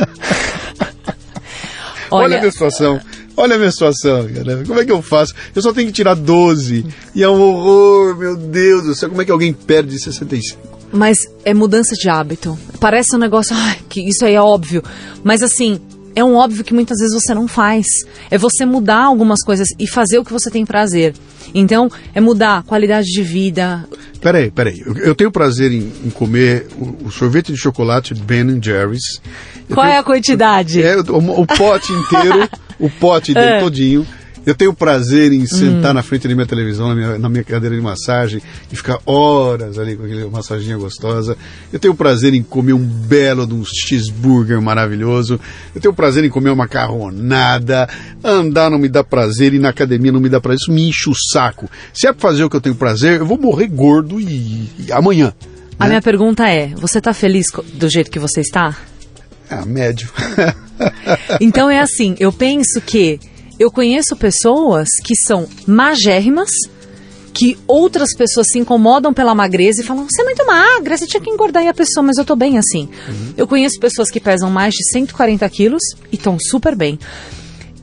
Olha, Olha a minha situação. Olha a minha situação, cara. Como é que eu faço? Eu só tenho que tirar 12. E é um horror, meu Deus do céu. Como é que alguém perde 65? Mas é mudança de hábito. Parece um negócio, ai, que isso aí é óbvio. Mas assim, é um óbvio que muitas vezes você não faz. É você mudar algumas coisas e fazer o que você tem prazer. Então, é mudar a qualidade de vida. Peraí, peraí. Eu, eu tenho prazer em, em comer o, o, sorvete de chocolate Ben Jerry's. Eu Qual tenho, é a quantidade? É, o, o pote inteiro, o pote dele é. todinho. Eu tenho prazer em sentar hum. na frente da minha televisão, na minha, na minha, cadeira de massagem e ficar horas ali com aquela massaginha gostosa. Eu tenho prazer em comer um belo de um cheeseburger maravilhoso. Eu tenho prazer em comer uma macarronada. Andar não me dá prazer e na academia não me dá prazer. Isso me enche o saco. Se é pra fazer o que eu tenho prazer, eu vou morrer gordo e, e amanhã. A né? minha pergunta é: você está feliz do jeito que você está? Ah, médio. então é assim, eu penso que eu conheço pessoas que são magérrimas, que outras pessoas se incomodam pela magreza e falam: você é muito magra, você tinha que engordar e a pessoa, mas eu tô bem assim. Uhum. Eu conheço pessoas que pesam mais de 140 quilos e estão super bem.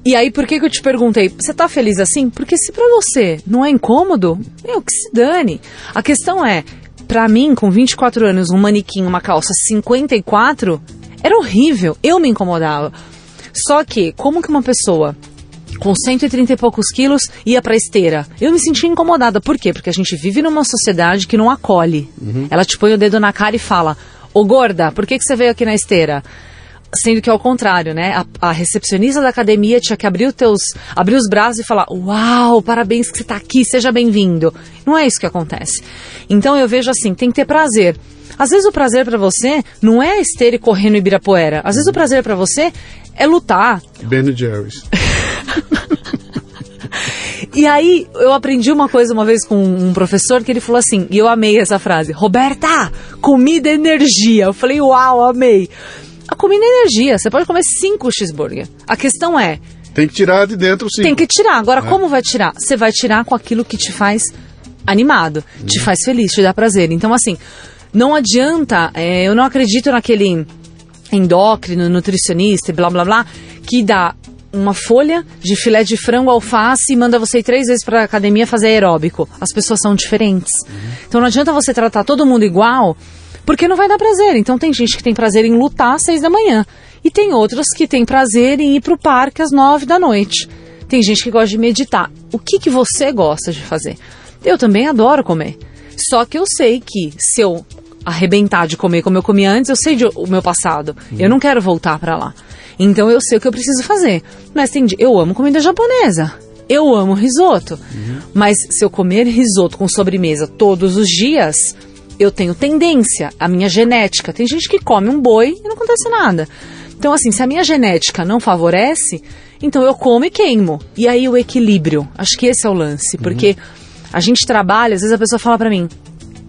E aí, por que, que eu te perguntei, você tá feliz assim? Porque se pra você não é incômodo, meu, que se dane. A questão é, pra mim, com 24 anos, um manequim, uma calça 54, era horrível. Eu me incomodava. Só que, como que uma pessoa com 130 e poucos quilos, ia pra esteira. Eu me sentia incomodada. Por quê? Porque a gente vive numa sociedade que não acolhe. Uhum. Ela te põe o dedo na cara e fala: Ô gorda, por que, que você veio aqui na esteira? Sendo que é o contrário, né? A, a, recepcionista da academia tinha que abrir os, teus, abrir os braços e falar: Uau, parabéns que você está aqui, seja bem-vindo. Não é isso que acontece. Então eu vejo assim: tem que ter prazer. Às vezes o prazer para você não é esteira e correr no Ibirapuera. Às vezes o prazer para você é lutar. Ben Jerry's. E aí eu aprendi uma coisa uma vez com um professor que ele falou assim, e eu amei essa frase: Roberta, comida é energia. Eu falei, uau, amei. A comida é energia, você pode comer cinco cheeseburger. A questão é. Tem que tirar de dentro sim. Tem que tirar. Agora, é. como vai tirar? Você vai tirar com aquilo que te faz animado, hum. te faz feliz, te dá prazer. Então, assim, não adianta, é, eu não acredito naquele endócrino, nutricionista e blá blá blá, que dá uma folha de filé de frango, alface e manda você três vezes para academia fazer aeróbico. As pessoas são diferentes. Uhum. Então não adianta você tratar todo mundo igual, porque não vai dar prazer. Então tem gente que tem prazer em lutar às seis da manhã. E tem outros que tem prazer em ir para o parque às nove da noite. Tem gente que gosta de meditar. O que, que você gosta de fazer? Eu também adoro comer. Só que eu sei que se eu arrebentar de comer como eu comia antes, eu sei de, o meu passado. Uhum. Eu não quero voltar para lá. Então eu sei o que eu preciso fazer. Mas tem eu amo comida japonesa. Eu amo risoto. Uhum. Mas se eu comer risoto com sobremesa todos os dias, eu tenho tendência, a minha genética. Tem gente que come um boi e não acontece nada. Então, assim, se a minha genética não favorece, então eu como e queimo. E aí o equilíbrio. Acho que esse é o lance. Uhum. Porque a gente trabalha, às vezes a pessoa fala para mim: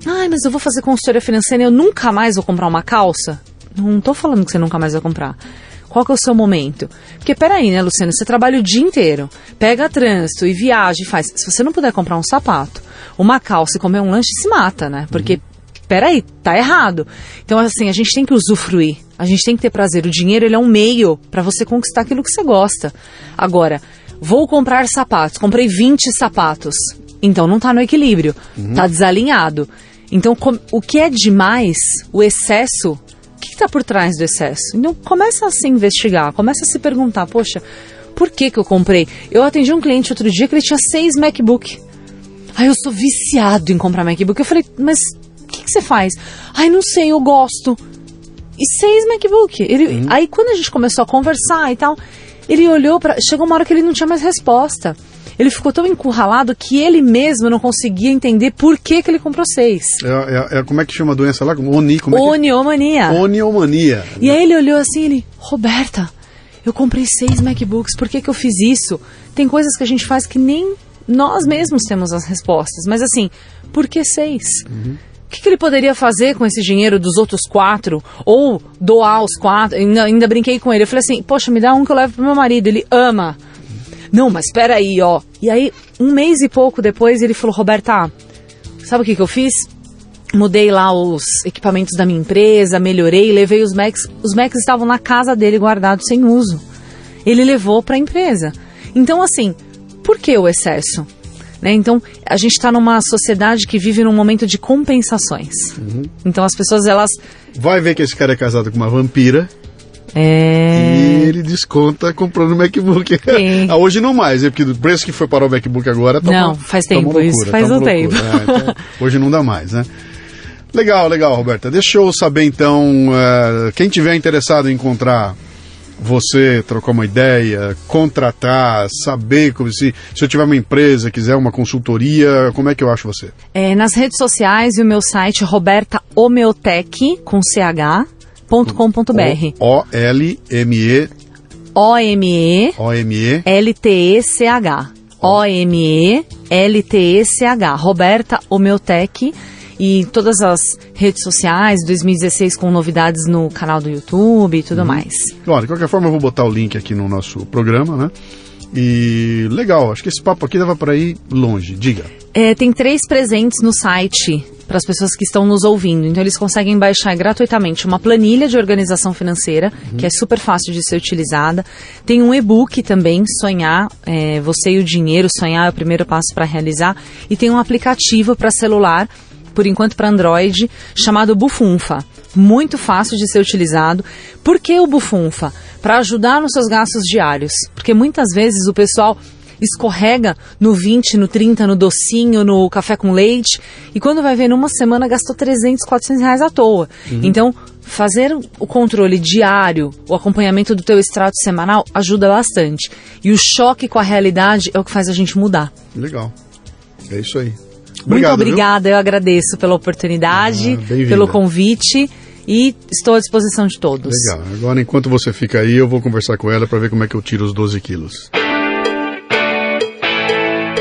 Ai, mas eu vou fazer consultoria financeira e eu nunca mais vou comprar uma calça. Não tô falando que você nunca mais vai comprar. Qual que é o seu momento? Porque peraí, né, Luciano? Você trabalha o dia inteiro, pega trânsito e viaja e faz. Se você não puder comprar um sapato, uma calça e comer um lanche, se mata, né? Porque, uhum. peraí, tá errado. Então, assim, a gente tem que usufruir. A gente tem que ter prazer. O dinheiro, ele é um meio para você conquistar aquilo que você gosta. Agora, vou comprar sapatos. Comprei 20 sapatos. Então, não tá no equilíbrio. Uhum. Tá desalinhado. Então, o que é demais, o excesso, que está por trás do excesso? Então começa a se investigar, começa a se perguntar, poxa, por que, que eu comprei? Eu atendi um cliente outro dia que ele tinha seis MacBook. Aí eu sou viciado em comprar MacBook. Eu falei, mas o que, que, você faz? Ai, não sei, eu gosto. E seis MacBook. Ele, uhum. Aí quando a gente começou a conversar e tal, ele olhou para. Chegou uma hora que ele não tinha mais resposta ele ficou tão encurralado que ele mesmo não conseguia entender por que, que ele comprou seis. É, é, é como é que chama a doença lá? Oni, como é que... Oniomania. Oniomania. E aí ele olhou assim, ele, Roberta, eu comprei seis MacBooks, por que, que eu fiz isso? Tem coisas que a gente faz que nem nós mesmos temos as respostas, mas assim, por que seis? Uhum. O que, que, ele poderia fazer com esse dinheiro dos outros quatro? Ou doar os quatro? Ainda, ainda brinquei com ele. Eu falei assim: Poxa, me dá um que eu levo pro meu marido. Ele ama. Não, mas espera aí, ó. E aí, um mês e pouco depois, ele falou, Roberta, sabe o que, que eu fiz? Mudei lá os equipamentos da minha empresa, melhorei, levei os Macs. Os Macs estavam na casa dele guardados sem uso. Ele levou para a empresa. Então, assim, por que o excesso? Né? Então, a gente está numa sociedade que vive num momento de compensações. Uhum. Então, as pessoas, elas... Vai ver que esse cara é casado com uma vampira. É... E ele desconta comprando o MacBook. ah, hoje não mais, porque do preço que foi para o MacBook agora tá Não, uma, faz tá tempo loucura, isso, faz tá um tempo. É, então, hoje não dá mais, né? Legal, legal, Roberta. Deixa eu saber então, uh, quem tiver interessado em encontrar você, trocar uma ideia, contratar, saber como se, se eu tiver uma empresa, quiser uma consultoria, como é que eu acho você? É, nas redes sociais e o meu site Roberta Homeotec com CH O-L-M-E. O-M-E. O-M-E. L-T-E-C-H. O-M-E-L-T-E-C-H. Roberta Homeotec. E todas as redes sociais, 2016 com novidades no canal do YouTube e tudo uhum. mais. Olha, de qualquer forma eu vou botar o link aqui no nosso programa, né? E legal, acho que esse papo aqui dava para ir longe. Diga. É, tem três presentes no site para as pessoas que estão nos ouvindo. Então eles conseguem baixar gratuitamente uma planilha de organização financeira, uhum. que é super fácil de ser utilizada. Tem um e-book também, Sonhar, é, Você e o Dinheiro, Sonhar é o primeiro passo para realizar. E tem um aplicativo para celular, por enquanto para Android, chamado Bufunfa. Muito fácil de ser utilizado. Por que o Bufunfa? Para ajudar nos seus gastos diários. Porque muitas vezes o pessoal escorrega no 20, no 30, no docinho, no café com leite. E quando vai ver, numa semana gastou 300, 400 reais à toa. Uhum. Então, fazer o controle diário, o acompanhamento do teu extrato semanal ajuda bastante. E o choque com a realidade é o que faz a gente mudar. Legal. É isso aí. Obrigado, Muito obrigada, viu? eu agradeço pela oportunidade, ah, pelo convite e estou à disposição de todos. Legal. Agora, enquanto você fica aí, eu vou conversar com ela para ver como é que eu tiro os 12 quilos.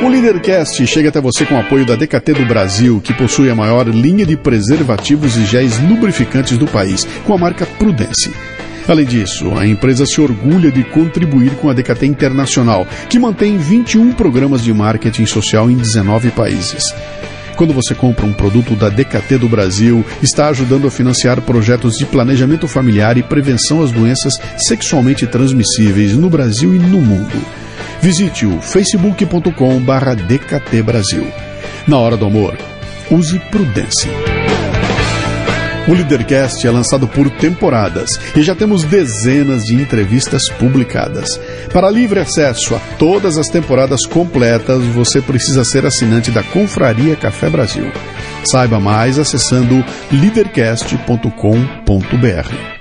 O Leadercast chega até você com o apoio da DKT do Brasil, que possui a maior linha de preservativos e géis lubrificantes do país, com a marca Prudence. Além disso, a empresa se orgulha de contribuir com a DKT Internacional, que mantém 21 programas de marketing social em 19 países. Quando você compra um produto da DKT do Brasil, está ajudando a financiar projetos de planejamento familiar e prevenção às doenças sexualmente transmissíveis no Brasil e no mundo. Visite o facebook.com/dkt Brasil. Na hora do amor, use prudência. O Leadercast é lançado por temporadas e já temos dezenas de entrevistas publicadas. Para livre acesso a todas as temporadas completas, você precisa ser assinante da Confraria Café Brasil. Saiba mais acessando leadercast.com.br.